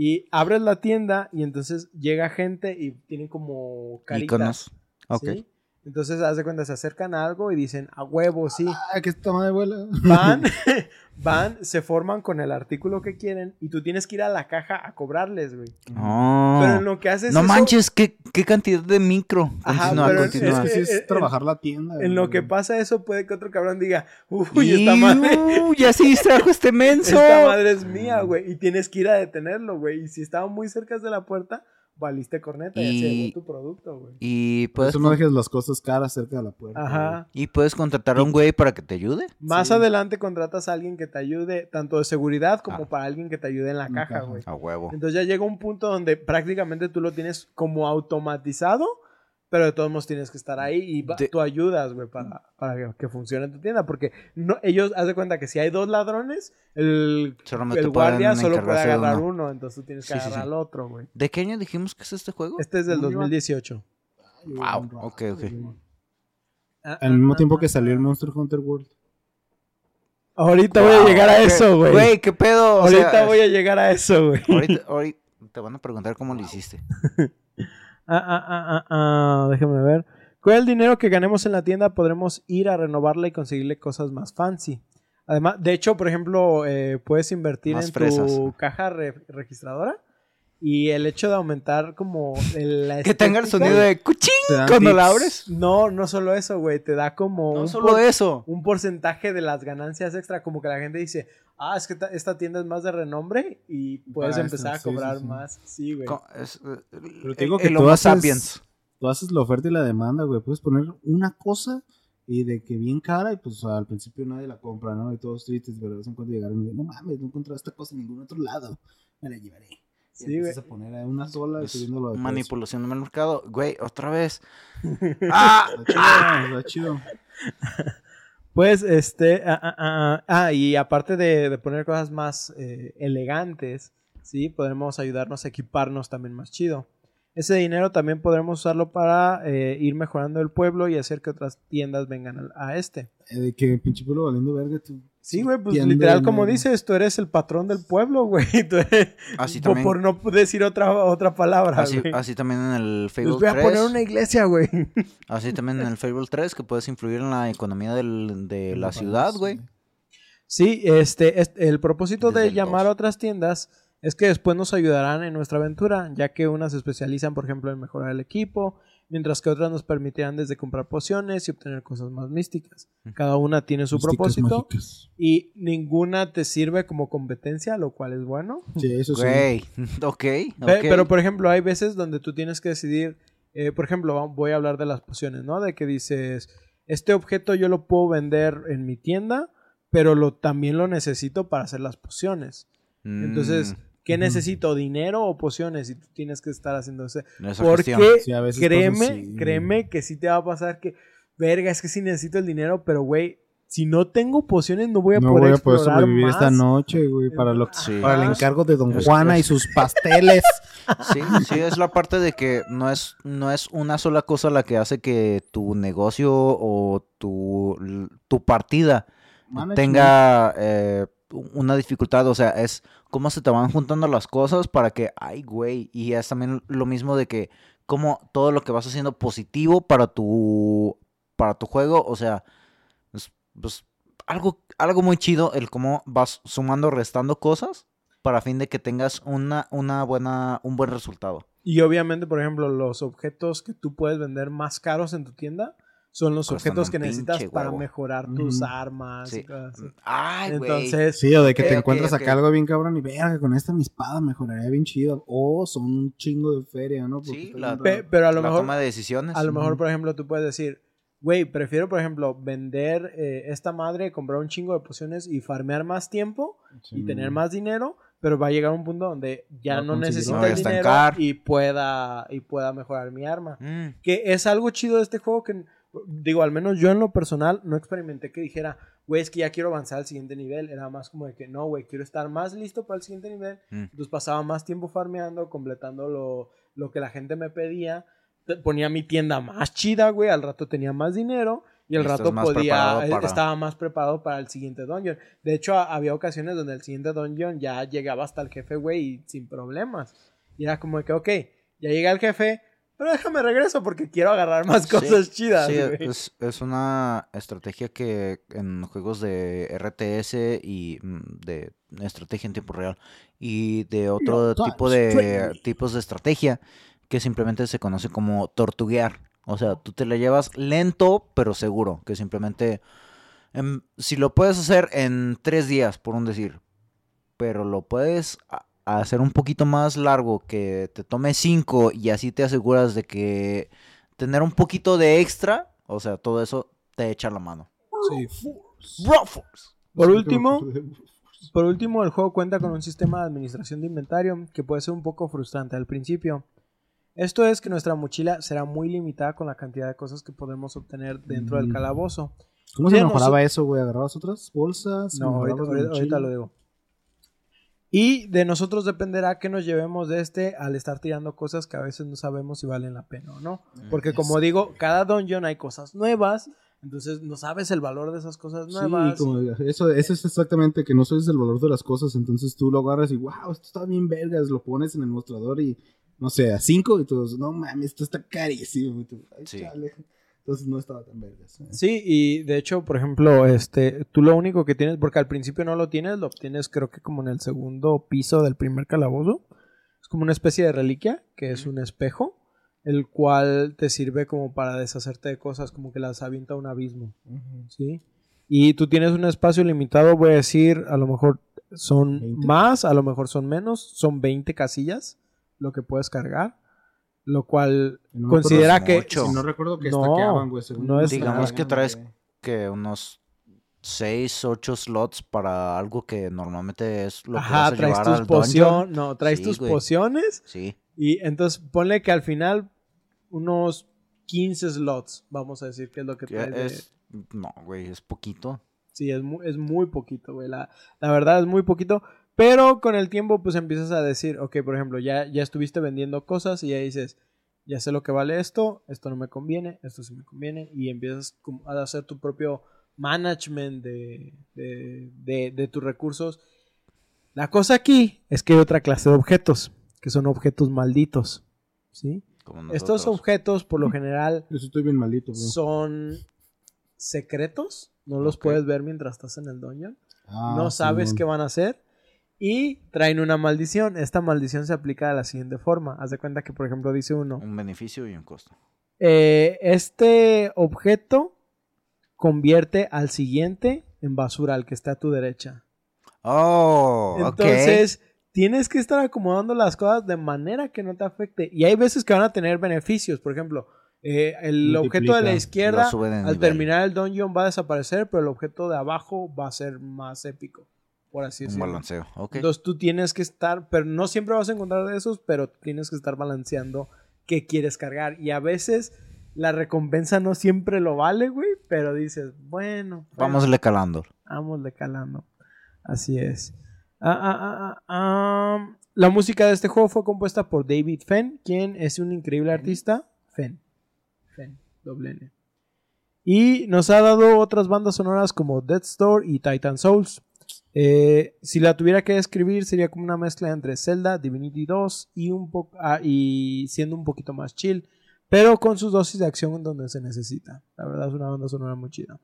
Y abres la tienda y entonces llega gente y tienen como caritas. Iconos. Ok. ¿sí? Entonces, haz de cuenta, se acercan a algo y dicen, a huevo, sí. Ah, que esta madre vuela. Van, van, se forman con el artículo que quieren y tú tienes que ir a la caja a cobrarles, güey. Oh. Pero en lo que haces No eso- manches, ¿qué, qué cantidad de micro. Ajá, Continúa, pero es- continúa. Es que sí es trabajar la tienda. En lo güey. que pasa eso, puede que otro cabrón diga, uy, esta madre, Iu, ya se distrajo este menso. esta madre es mía, güey. Y tienes que ir a detenerlo, güey. Y si estaba muy cerca de la puerta, valiste corneta y, ya se llevó tu producto, güey. Y Por puedes, eso no dejes las cosas caras cerca de la puerta. Ajá. y puedes contratar a un güey para que te ayude. Más Sí. adelante contratas a alguien que te ayude, tanto de seguridad como Ah. para alguien que te ayude en la En caja, caja. güey. A huevo. Entonces ya llega un punto donde prácticamente tú lo tienes como automatizado, pero de todos modos tienes que estar ahí y va- De- tú ayudas, güey, para, para que, que funcione tu tienda. Porque no, ellos, haz de cuenta que si hay dos ladrones, el, el guardia solo puede agarrar uno. uno. entonces tú tienes que Sí, agarrar sí. al otro, güey. ¿De qué año dijimos que es este juego? Este es del No, lleva- 2018. Ay, Wow, ok, ok. Ah, Al ah, mismo ah, tiempo que salió el. Monster Hunter World. Ahorita voy a llegar a ¿qué- eso, güey. Güey, ¿qué pedo? O Ahorita sea, voy a llegar a eso, güey. ahorita, ahorita te van a preguntar cómo lo hiciste. Ah, ah, ah, ah, ah, déjame ver. Con el dinero que ganemos en la tienda podremos ir a renovarla y conseguirle cosas más fancy. Además, de hecho, por ejemplo, eh, puedes invertir Más en fresas. tu caja re- registradora Y el hecho de aumentar como el- la Que tenga el sonido de cuchín cuando la abres. No, no solo eso, güey. Te da como No un, solo por- eso. un porcentaje de las ganancias extra. Como que la gente dice, ah, es que ta- esta tienda es más de renombre y puedes Para empezar a cobrar sí, sí. más. Sí, güey. Eh, Pero te digo el que tú haces- sapiens. Tú haces la oferta y la demanda, güey. Puedes poner una cosa y de que bien cara y pues al principio nadie la compra, ¿no? Y todos tristes, pero de vez en cuando llegaron y dicen, no mames, no encontré esta cosa en ningún otro lado. Me la llevaré. Sí, empiezas güey. a poner a una sola y Es subiéndolo de manipulación del mercado. Güey, otra vez. ¡Ah! Está chido, está chido. Pues, este, ah, ah, ah, ah, y aparte de, de poner cosas más eh, elegantes, ¿sí? Podremos ayudarnos a equiparnos también más chido. Ese dinero también podremos usarlo para eh, ir mejorando el pueblo y hacer que otras tiendas vengan a, este. Eh, de que pinche pueblo valiendo verga tú. Sí, güey, pues literal como dices, tú eres el patrón del pueblo, güey. Tú eres- Así por, también. por no decir otra, otra palabra, Así, güey. así también en el Les Fable voy a 3. poner una iglesia, güey. Así también en el Fable 3 que puedes influir en la economía del- de la ciudad, güey. Sí, este, es- el propósito Desde de el llamar a otras tiendas es que después nos ayudarán en nuestra aventura, ya que unas se especializan, por ejemplo, en mejorar el equipo, mientras que otras nos permitirán desde comprar pociones y obtener cosas más místicas. Cada una tiene su Místicas propósito mágicas. y ninguna te sirve como competencia, lo cual es bueno. Sí, eso sí. Güey, ok. Pe- ok. Pero, por ejemplo, hay veces donde tú tienes que decidir, eh, por ejemplo, voy a hablar de las pociones, ¿no? De que dices, este objeto yo lo puedo vender en mi tienda, pero lo, también lo necesito para hacer las pociones. Entonces, ¿qué necesito? ¿Dinero o pociones? Y tú tienes que estar haciendo eso. esa Porque gestión. Sí, a veces créeme, así. créeme que sí te va a pasar que, verga, es que sí necesito el dinero, pero güey, si no tengo pociones no voy a no poder voy a poder explorar sobrevivir más. esta noche, güey, para, lo, Sí. para el encargo de Don Es- Juana y sus pasteles. Sí, sí, es la parte de que no es, no es una sola cosa la que hace que tu negocio o tu, tu partida Management. tenga eh, una dificultad. O sea, es cómo se te van juntando las cosas para que, ay, güey. Y es también lo mismo de que como todo lo que vas haciendo positivo para tu, para tu juego, o sea, es, pues, algo, algo muy chido el cómo vas sumando, restando cosas para fin de que tengas una, una buena, un buen resultado. Y obviamente, por ejemplo, los objetos que tú puedes vender más caros en tu tienda son los objetos que necesitas pinche para huevo. mejorar tus armas. y Sí. Ay. Entonces, Sí, o de que te encuentras ok. acá algo bien cabrón y verga, con esta mi espada mejoraría bien chido. O son un chingo de feria, ¿no? Porque Sí, la- pe- pero a lo la mejor, toma de decisiones. a lo mejor, por ejemplo, tú puedes decir, güey, prefiero, por ejemplo, vender eh, esta madre, comprar un chingo de pociones y farmear más tiempo y Sí. tener más dinero, pero va a llegar un punto donde ya no conseguir- necesito Me voy a el dinero y pueda, y pueda mejorar mi arma. Mm, Que es algo chido de este juego que, digo, al menos yo en lo personal no experimenté que dijera, güey, es que ya quiero avanzar al siguiente nivel. Era más como de que, no, güey, quiero estar más listo para el siguiente nivel. mm. Entonces pasaba más tiempo farmeando, completando lo, lo que la gente me pedía. Ponía mi tienda más chida, güey. Al rato tenía más dinero. Y al Y rato podía, eh, para- estaba más preparado para el siguiente dungeon. De hecho, a- había ocasiones donde el siguiente dungeon ya llegaba hasta el jefe, güey, y sin problemas. Y era como de que, ok, ya llega el jefe, pero déjame regreso porque quiero agarrar más Sí, cosas chidas, Sí, es, es una estrategia que en juegos de RTS y mm, de estrategia en tiempo real y de otro tipo de tipos de estrategia que simplemente se conoce como tortuguear. O sea, tú te la llevas lento pero seguro, que simplemente em, si lo puedes hacer en tres días, por un decir, pero lo puedes a- hacer un poquito más largo, que te tome cinco y así te aseguras de que tener un poquito de extra, o sea, todo eso te echa la mano. Sí. Bro Force. Por último, Por último, el juego cuenta con un sistema de administración de inventario que puede ser un poco frustrante al principio. Esto es que nuestra mochila será muy limitada con la cantidad de cosas que podemos obtener dentro del Mm. calabozo. ¿Cómo se mejoraba eso, güey? ¿Agarrabas otras bolsas? No, ahorita, lo digo. Y de nosotros dependerá que nos llevemos de este al estar tirando cosas que a veces no sabemos si valen la pena o no. Porque como digo, cada dungeon hay cosas nuevas, entonces no sabes el valor de esas cosas Sí, nuevas. como eso, eso es exactamente que no sabes el valor de las cosas, entonces tú lo agarras y wow, esto está bien vergas, lo pones en el mostrador y no sé, a 5 y tú, no mames, esto está carísimo. Y tú, "Ay, Sí. chale". Entonces no estaba tan vergas. ¿eh? Sí, y de hecho, por ejemplo, este, tú lo único que tienes, porque al principio no lo tienes, lo obtienes creo que como en el segundo piso del primer calabozo. Es como una especie de reliquia, que es un espejo, el cual te sirve como para deshacerte de cosas, como que las avienta a un abismo. ¿sí? Y tú tienes un espacio limitado, voy a decir, a lo mejor son 20. más, a lo mejor son menos, son 20 casillas lo que puedes cargar, lo cual No considera que... mucho. Si no recuerdo que No, estaqueaban, güey. según no Digamos que traes-. Que unos 6, 8 slots para algo que normalmente es lo que Ajá, vas a traes llevar tus pociones, no, traes Sí, tus güey. pociones Sí. y entonces ponle que al final unos 15 slots, vamos a decir que es lo que traes. de- es... No, güey, es poquito. Sí, es muy, es muy poquito, güey. La, la verdad es muy poquito. Pero con el tiempo, pues empiezas a decir, ok, por ejemplo, ya, ya estuviste vendiendo cosas y ya dices, ya sé lo que vale esto, esto no me conviene, esto sí me conviene. Y empiezas a hacer tu propio management de, de, de- de tus recursos. La cosa aquí es que hay otra clase de objetos, que son objetos malditos. ¿Sí? Como Estos objetos, por lo general, estoy bien malito, bro. son secretos. No los puedes ver mientras estás en el dungeon. Ah, no sabes qué van a hacer. Y traen una maldición. Esta maldición se aplica de la siguiente forma. Haz de cuenta que, por ejemplo, dice uno. Un beneficio y un costo. eh, este objeto convierte al siguiente en basura, al que está a tu derecha. Oh. Entonces, tienes que estar acomodando las cosas de manera que no te afecte. Y hay veces que van a tener beneficios. Por ejemplo, eh, el objeto de la izquierda, al nivel. terminar el dungeon, va a desaparecer, pero el objeto de abajo va a ser más épico. Por así Un decirlo. balanceo. Ok. Entonces tú tienes que estar, pero no siempre vas a encontrar de esos, pero tienes que estar balanceando qué quieres cargar. Y a veces la recompensa no siempre lo vale, güey, pero dices, bueno, pues, Vámosle calando. vámosle calando. Así es. Ah, ah, ah, ah, ah. La música de este juego fue compuesta por David Fenn, quien es un increíble artista. Fenn. Fenn, doble N. Y nos ha dado otras bandas sonoras como Death Store y Titan Souls. Eh, si la tuviera que describir, sería como una mezcla entre Zelda, Divinity 2 y, un po- ah, y siendo un poquito más chill, pero con sus dosis de acción donde se necesita. La verdad es una banda sonora muy chida.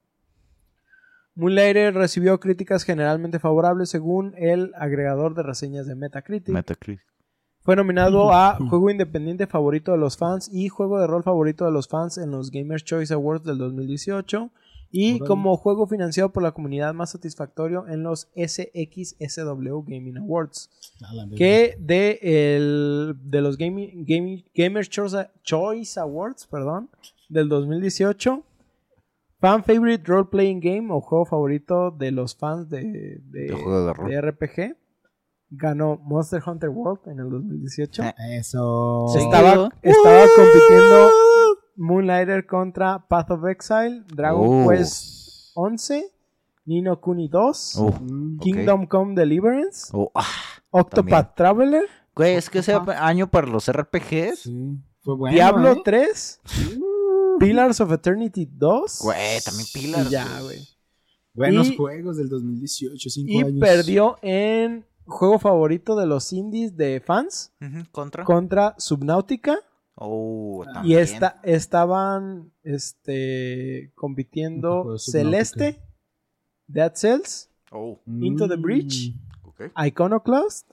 Moonlighter recibió críticas generalmente favorables según el agregador de reseñas de Metacritic. Metacritic. Fue nominado a Juego Independiente Favorito de los Fans y Juego de Rol Favorito de los Fans en los Gamers Choice Awards del 2018 y Órale. como juego financiado por la comunidad más satisfactorio en los SXSW Gaming Awards. Que de, el, de los Gaming, Gaming- Gamers Choice, Awards perdón, del 2018, Fan Favorite Role Playing Game o juego favorito de los fans de, de- De RPG, ganó Monster Hunter World en el 2018. Eh, Eso. Estaba, estaba compitiendo Moonlighter contra Path of Exile, Dragon Oh. Quest 11, Nino Kuni 2, Uh, Mm. Kingdom Come Deliverance, oh, ah. Octopath Traveler, Güey, es que ese año para los RPGs. Sí. Fue bueno. Diablo ¿eh? 3, Pillars of Eternity 2. Güey, también pilas. y ya, güey. Buenos Y- juegos del 2018, cinco Y años. perdió en juego favorito de los indies de fans contra Subnautica. Oh, también. Y esta, estaban este, compitiendo. Celeste, Dead Cells, Oh, Into the Mm. Breach. ok. Iconoclast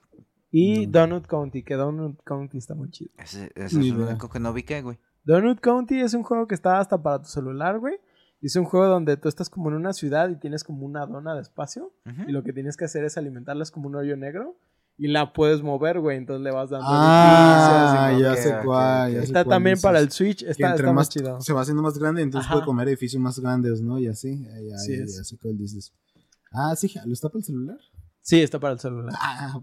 y Mm. Donut County, que Donut County está muy chido. Ese, es lo único que no vi que, güey. Donut County es un juego que está hasta para tu celular, güey. Es un juego donde tú estás como en una ciudad y tienes como una dona de espacio. Y lo que tienes que hacer es alimentarla es como un hoyo negro. Y la puedes mover, güey. Entonces le vas dando Ah, edificios ya sé cuál. ya sé Está cuál también dices. para el Switch. Está, entre está muy más chido. se va haciendo más grande, entonces Ajá. puede comer edificios más grandes, ¿no? Y así. Ya, ya, Así ya, es. ya sé cuál dices. Ah, sí, ¿lo está para el celular? Sí, está para el celular. Ah,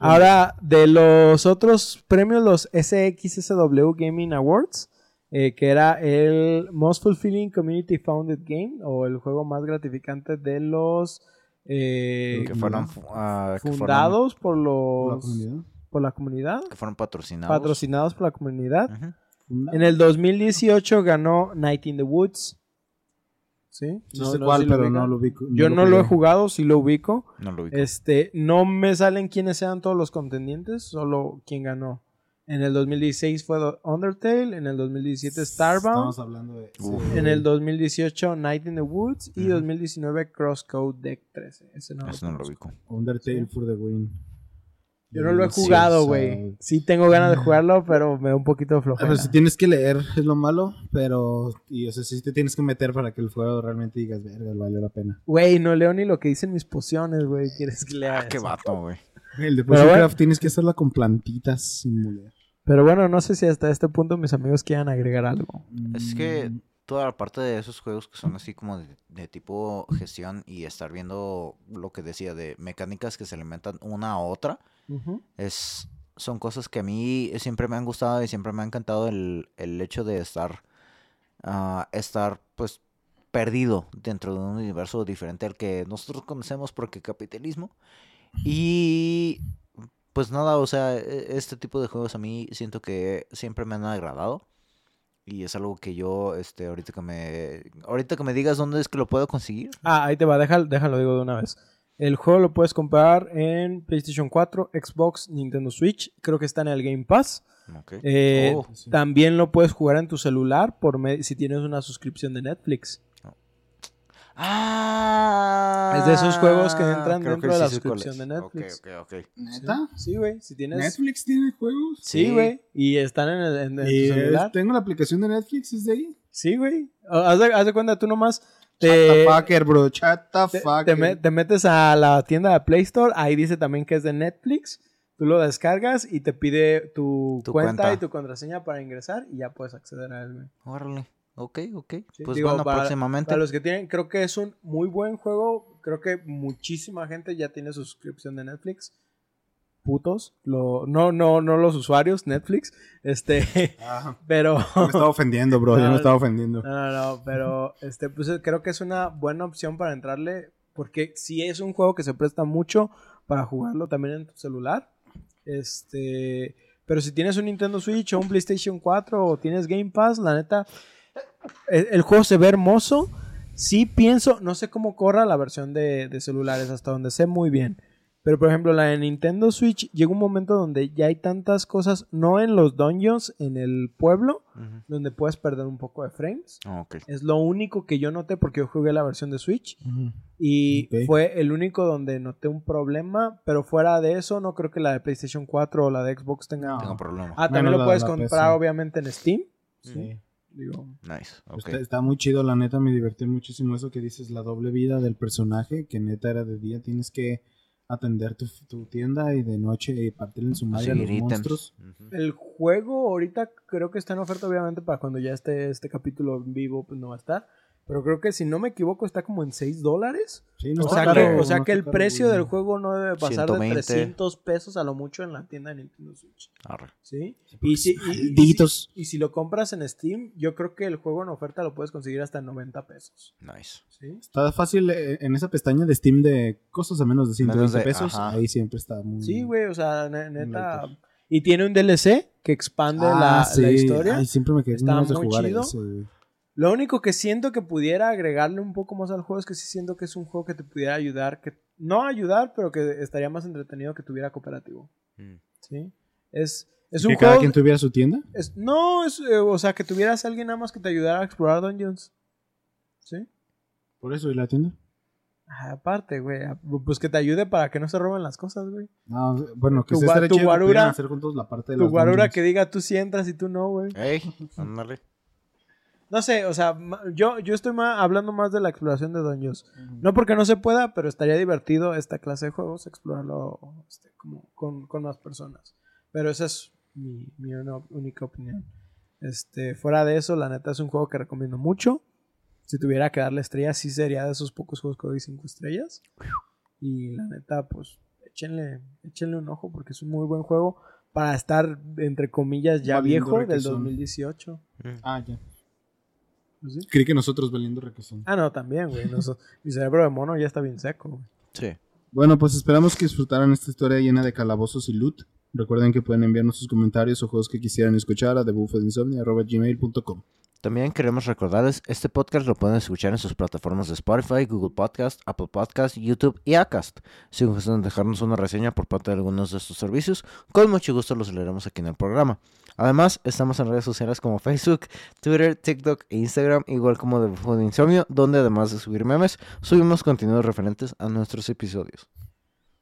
Ahora, de los otros premios, los SXSW Gaming Awards, eh, que era el Most Fulfilling Community Founded Game, o el juego más gratificante de los eh, Que fueron fu- ah, que fueron- fundados por los comunidad. por la comunidad, que fueron patrocinados. patrocinados por la comunidad. Ujú. Funda- En el 2018 ganó Night in the Woods. ¿Sí? Sí No- sé no cuál, sé si lo pero no lo ubico. Yo no lo he jugado, sí lo ubico. No lo vi. Este, no me salen quiénes sean todos los contendientes, solo quién ganó. En el 2016 fue Undertale, en el 2017 Starbound, Estamos hablando de. Sí. en el 2018 Night in the Woods y Ujú. 2019 Crosscode Deck 13. Ese no, Eso no lo vi. Undertale Sí. for the win. Yo no lo he jugado, güey. Sí tengo ganas de jugarlo, pero me da un poquito de Ah, flojera. pero si tienes que leer, es lo malo, pero, y o sea, sí te tienes que meter para que el juego realmente digas, verga, valió la pena. Güey, no leo ni lo que dicen mis pociones, güey. ¿Quieres que lea Ah, qué vato, güey. El de Potion bueno. Tienes que hacerla con plantitas sin. Pero bueno, no sé si hasta este punto mis amigos quieran agregar algo. Es que Mm, toda la parte de esos juegos que son así como de, de tipo gestión y estar viendo lo que decía de mecánicas que se alimentan una a otra, es son cosas que a mí siempre me han gustado y siempre me ha encantado el, el hecho de estar ah, estar pues perdido dentro de un universo diferente al que nosotros conocemos porque capitalismo y pues nada, o sea, e- este tipo de juegos a mí siento que siempre me han agradado y es algo que yo este ahorita que me ahorita que me digas dónde es que lo puedo conseguir. Ah, ahí te va, déjalo, déjalo digo de una vez. El juego lo puedes comprar en PlayStation 4, Xbox, Nintendo Switch. Creo que está en el Game Pass. Eh, Oh. sí. También lo puedes jugar en tu celular por me- si tienes una suscripción de Netflix. Ah, Es de esos juegos que entran creo dentro de la suscripción de Netflix. Ok, ok, ok. ¿Neta? Sí, güey. Si tienes. ¿Netflix tiene juegos? Sí, Sí. güey. Y están en, el, en- en Y tu es- celular. tengo la aplicación de Netflix, ¿es de ahí? Sí, güey. Haz de, haz de cuenta, tú nomás te, fucker, bro. Te, fucker. te me- te metes a la tienda de Play Store. Ahí dice también que es de Netflix. Tú lo descargas y te pide tu, Tu cuenta, cuenta. y tu contraseña para ingresar y ya puedes acceder a él, güey. Órale. Ok, ok. Sí, pues digo, bueno, para- próximamente. Para los que tienen, creo que es un muy buen juego. Creo que muchísima gente ya tiene suscripción de Netflix. Putos. Lo, no, no, no los usuarios, Netflix. Este, Ah, pero. me estaba ofendiendo, bro. Ya No, me estaba ofendiendo. No, no, no, pero este, pues creo que es una buena opción para entrarle. Porque sí es un juego que se presta mucho para jugarlo también en tu celular. Este. Pero si tienes un Nintendo Switch o un PlayStation 4 o tienes Game Pass, la neta. El, el juego se ve hermoso. Sí pienso, no sé cómo corra la versión de, de celulares, hasta donde sé muy bien. Pero por ejemplo, la de Nintendo Switch llega un momento donde ya hay tantas cosas, no en los dungeons, en el pueblo, donde puedes perder un poco de frames. Ah. Es lo único que yo noté porque yo jugué la versión de Switch y Ok. fue el único donde noté un problema, pero fuera de eso no creo que la de PlayStation 4 o la de Xbox tenga... No. Problema. Ah, también Bueno, lo la- puedes comprar PC. obviamente en Steam. Sí. Digo, Nice. Está, está muy chido, la neta, me divertí muchísimo eso que dices, la doble vida del personaje, que neta era de día, tienes que atender tu, tu tienda y de noche partirle en su madre a los ítems. monstruos. El juego ahorita creo que está en oferta obviamente para cuando ya esté este capítulo en vivo pues no va a estar. Pero creo que si no me equivoco está como en 6 dólares. Sí, no O sea, caro, que, o sea no que el precio del juego no debe pasar 120. de 300 pesos a lo mucho en la tienda de Nintendo Switch. Arre. ¿Sí? Y si, y- y- si lo compras en Steam, yo creo que el juego en oferta lo puedes conseguir hasta en 90 pesos. Nice. ¿Sí? Está fácil eh, en esa pestaña de Steam de cosas a menos de 120 Menos de- pesos. ajá. Ahí siempre está muy. Sí, güey, o sea, ne- neta. Y tiene un DLC que expande Ah, la, sí. la historia. Ay, siempre me quedé Está de muy jugar chido. ese, güey. Lo único que siento que pudiera agregarle un poco más al juego es que sí siento que es un juego que te pudiera ayudar, que no ayudar, pero que estaría más entretenido que tuviera cooperativo. Mm. ¿Sí? Es, es ¿Que un cada juego. quien tuviera su tienda? es- no, es, eh, o sea, que tuvieras alguien nada más que te ayudara a explorar dungeons. ¿Sí? Por eso, ¿y la tienda? Ah, Aparte, güey. a- Pues que te ayude para que no se roben las cosas, güey. No, bueno, que Tu se tu que guarura- hacer juntos la parte de Tu guarura dungeons. que diga tú sí entras y tú no, güey. Ey, ándale. No sé, o sea, yo, yo estoy ma- hablando más de la exploración de dungeons. No porque no se pueda, pero estaría divertido esta clase de juegos explorarlo este, como con, con más personas. Pero esa es mi, mi una- única opinión. Este, fuera de eso, la neta es un juego que recomiendo mucho. Si tuviera que darle estrellas, sí sería de esos pocos juegos que doy 5 estrellas. Y la neta, pues, échenle, échenle un ojo porque es un muy buen juego para estar, entre comillas, ya Valiendo viejo del requesón. 2018. Mm. Ah, ya. Sí. Creí que nosotros valiendo requesón. Ah, no, también, güey. Mi cerebro de mono ya está bien seco. güey. Sí. Bueno, pues esperamos que disfrutaran esta historia llena de calabozos y loot. Recuerden que pueden enviarnos sus comentarios o juegos que quisieran escuchar a thebufadinsomnia.gmail.com También queremos recordarles, este podcast lo pueden escuchar en sus plataformas de Spotify, Google Podcast, Apple Podcast, YouTube y Acast. Si gustan dejarnos una reseña por parte de algunos de estos servicios, con mucho gusto los leeremos aquí en el programa. Además, estamos en redes sociales como Facebook, Twitter, TikTok e Instagram, igual como The Bufo de Insomnio, donde además de subir memes, subimos contenidos referentes a nuestros episodios.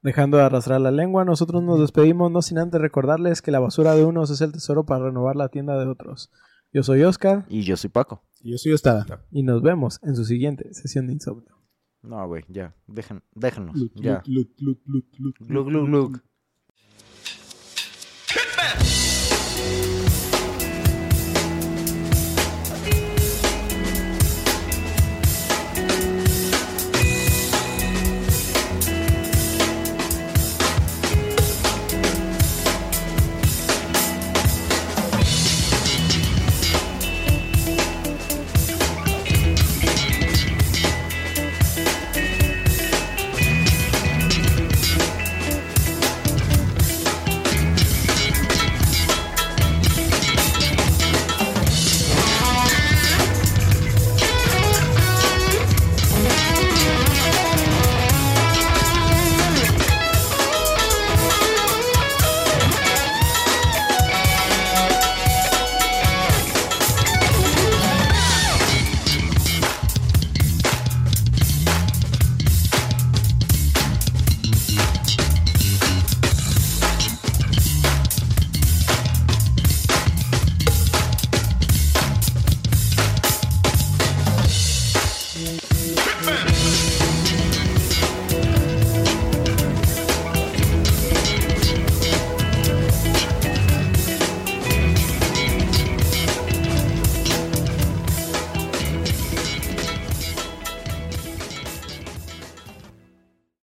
Dejando de arrastrar la lengua, nosotros nos despedimos no sin antes recordarles que la basura de unos es el tesoro para renovar la tienda de otros. Yo soy Oscar Y yo soy Paco. Y yo soy Ostada. y nos vemos en su siguiente sesión de insomnio. No, güey, ya. Dejen, déjenlos. Lut, ya. lut, lut, lut, lut, Glug, glug, glug. lut. Hitman!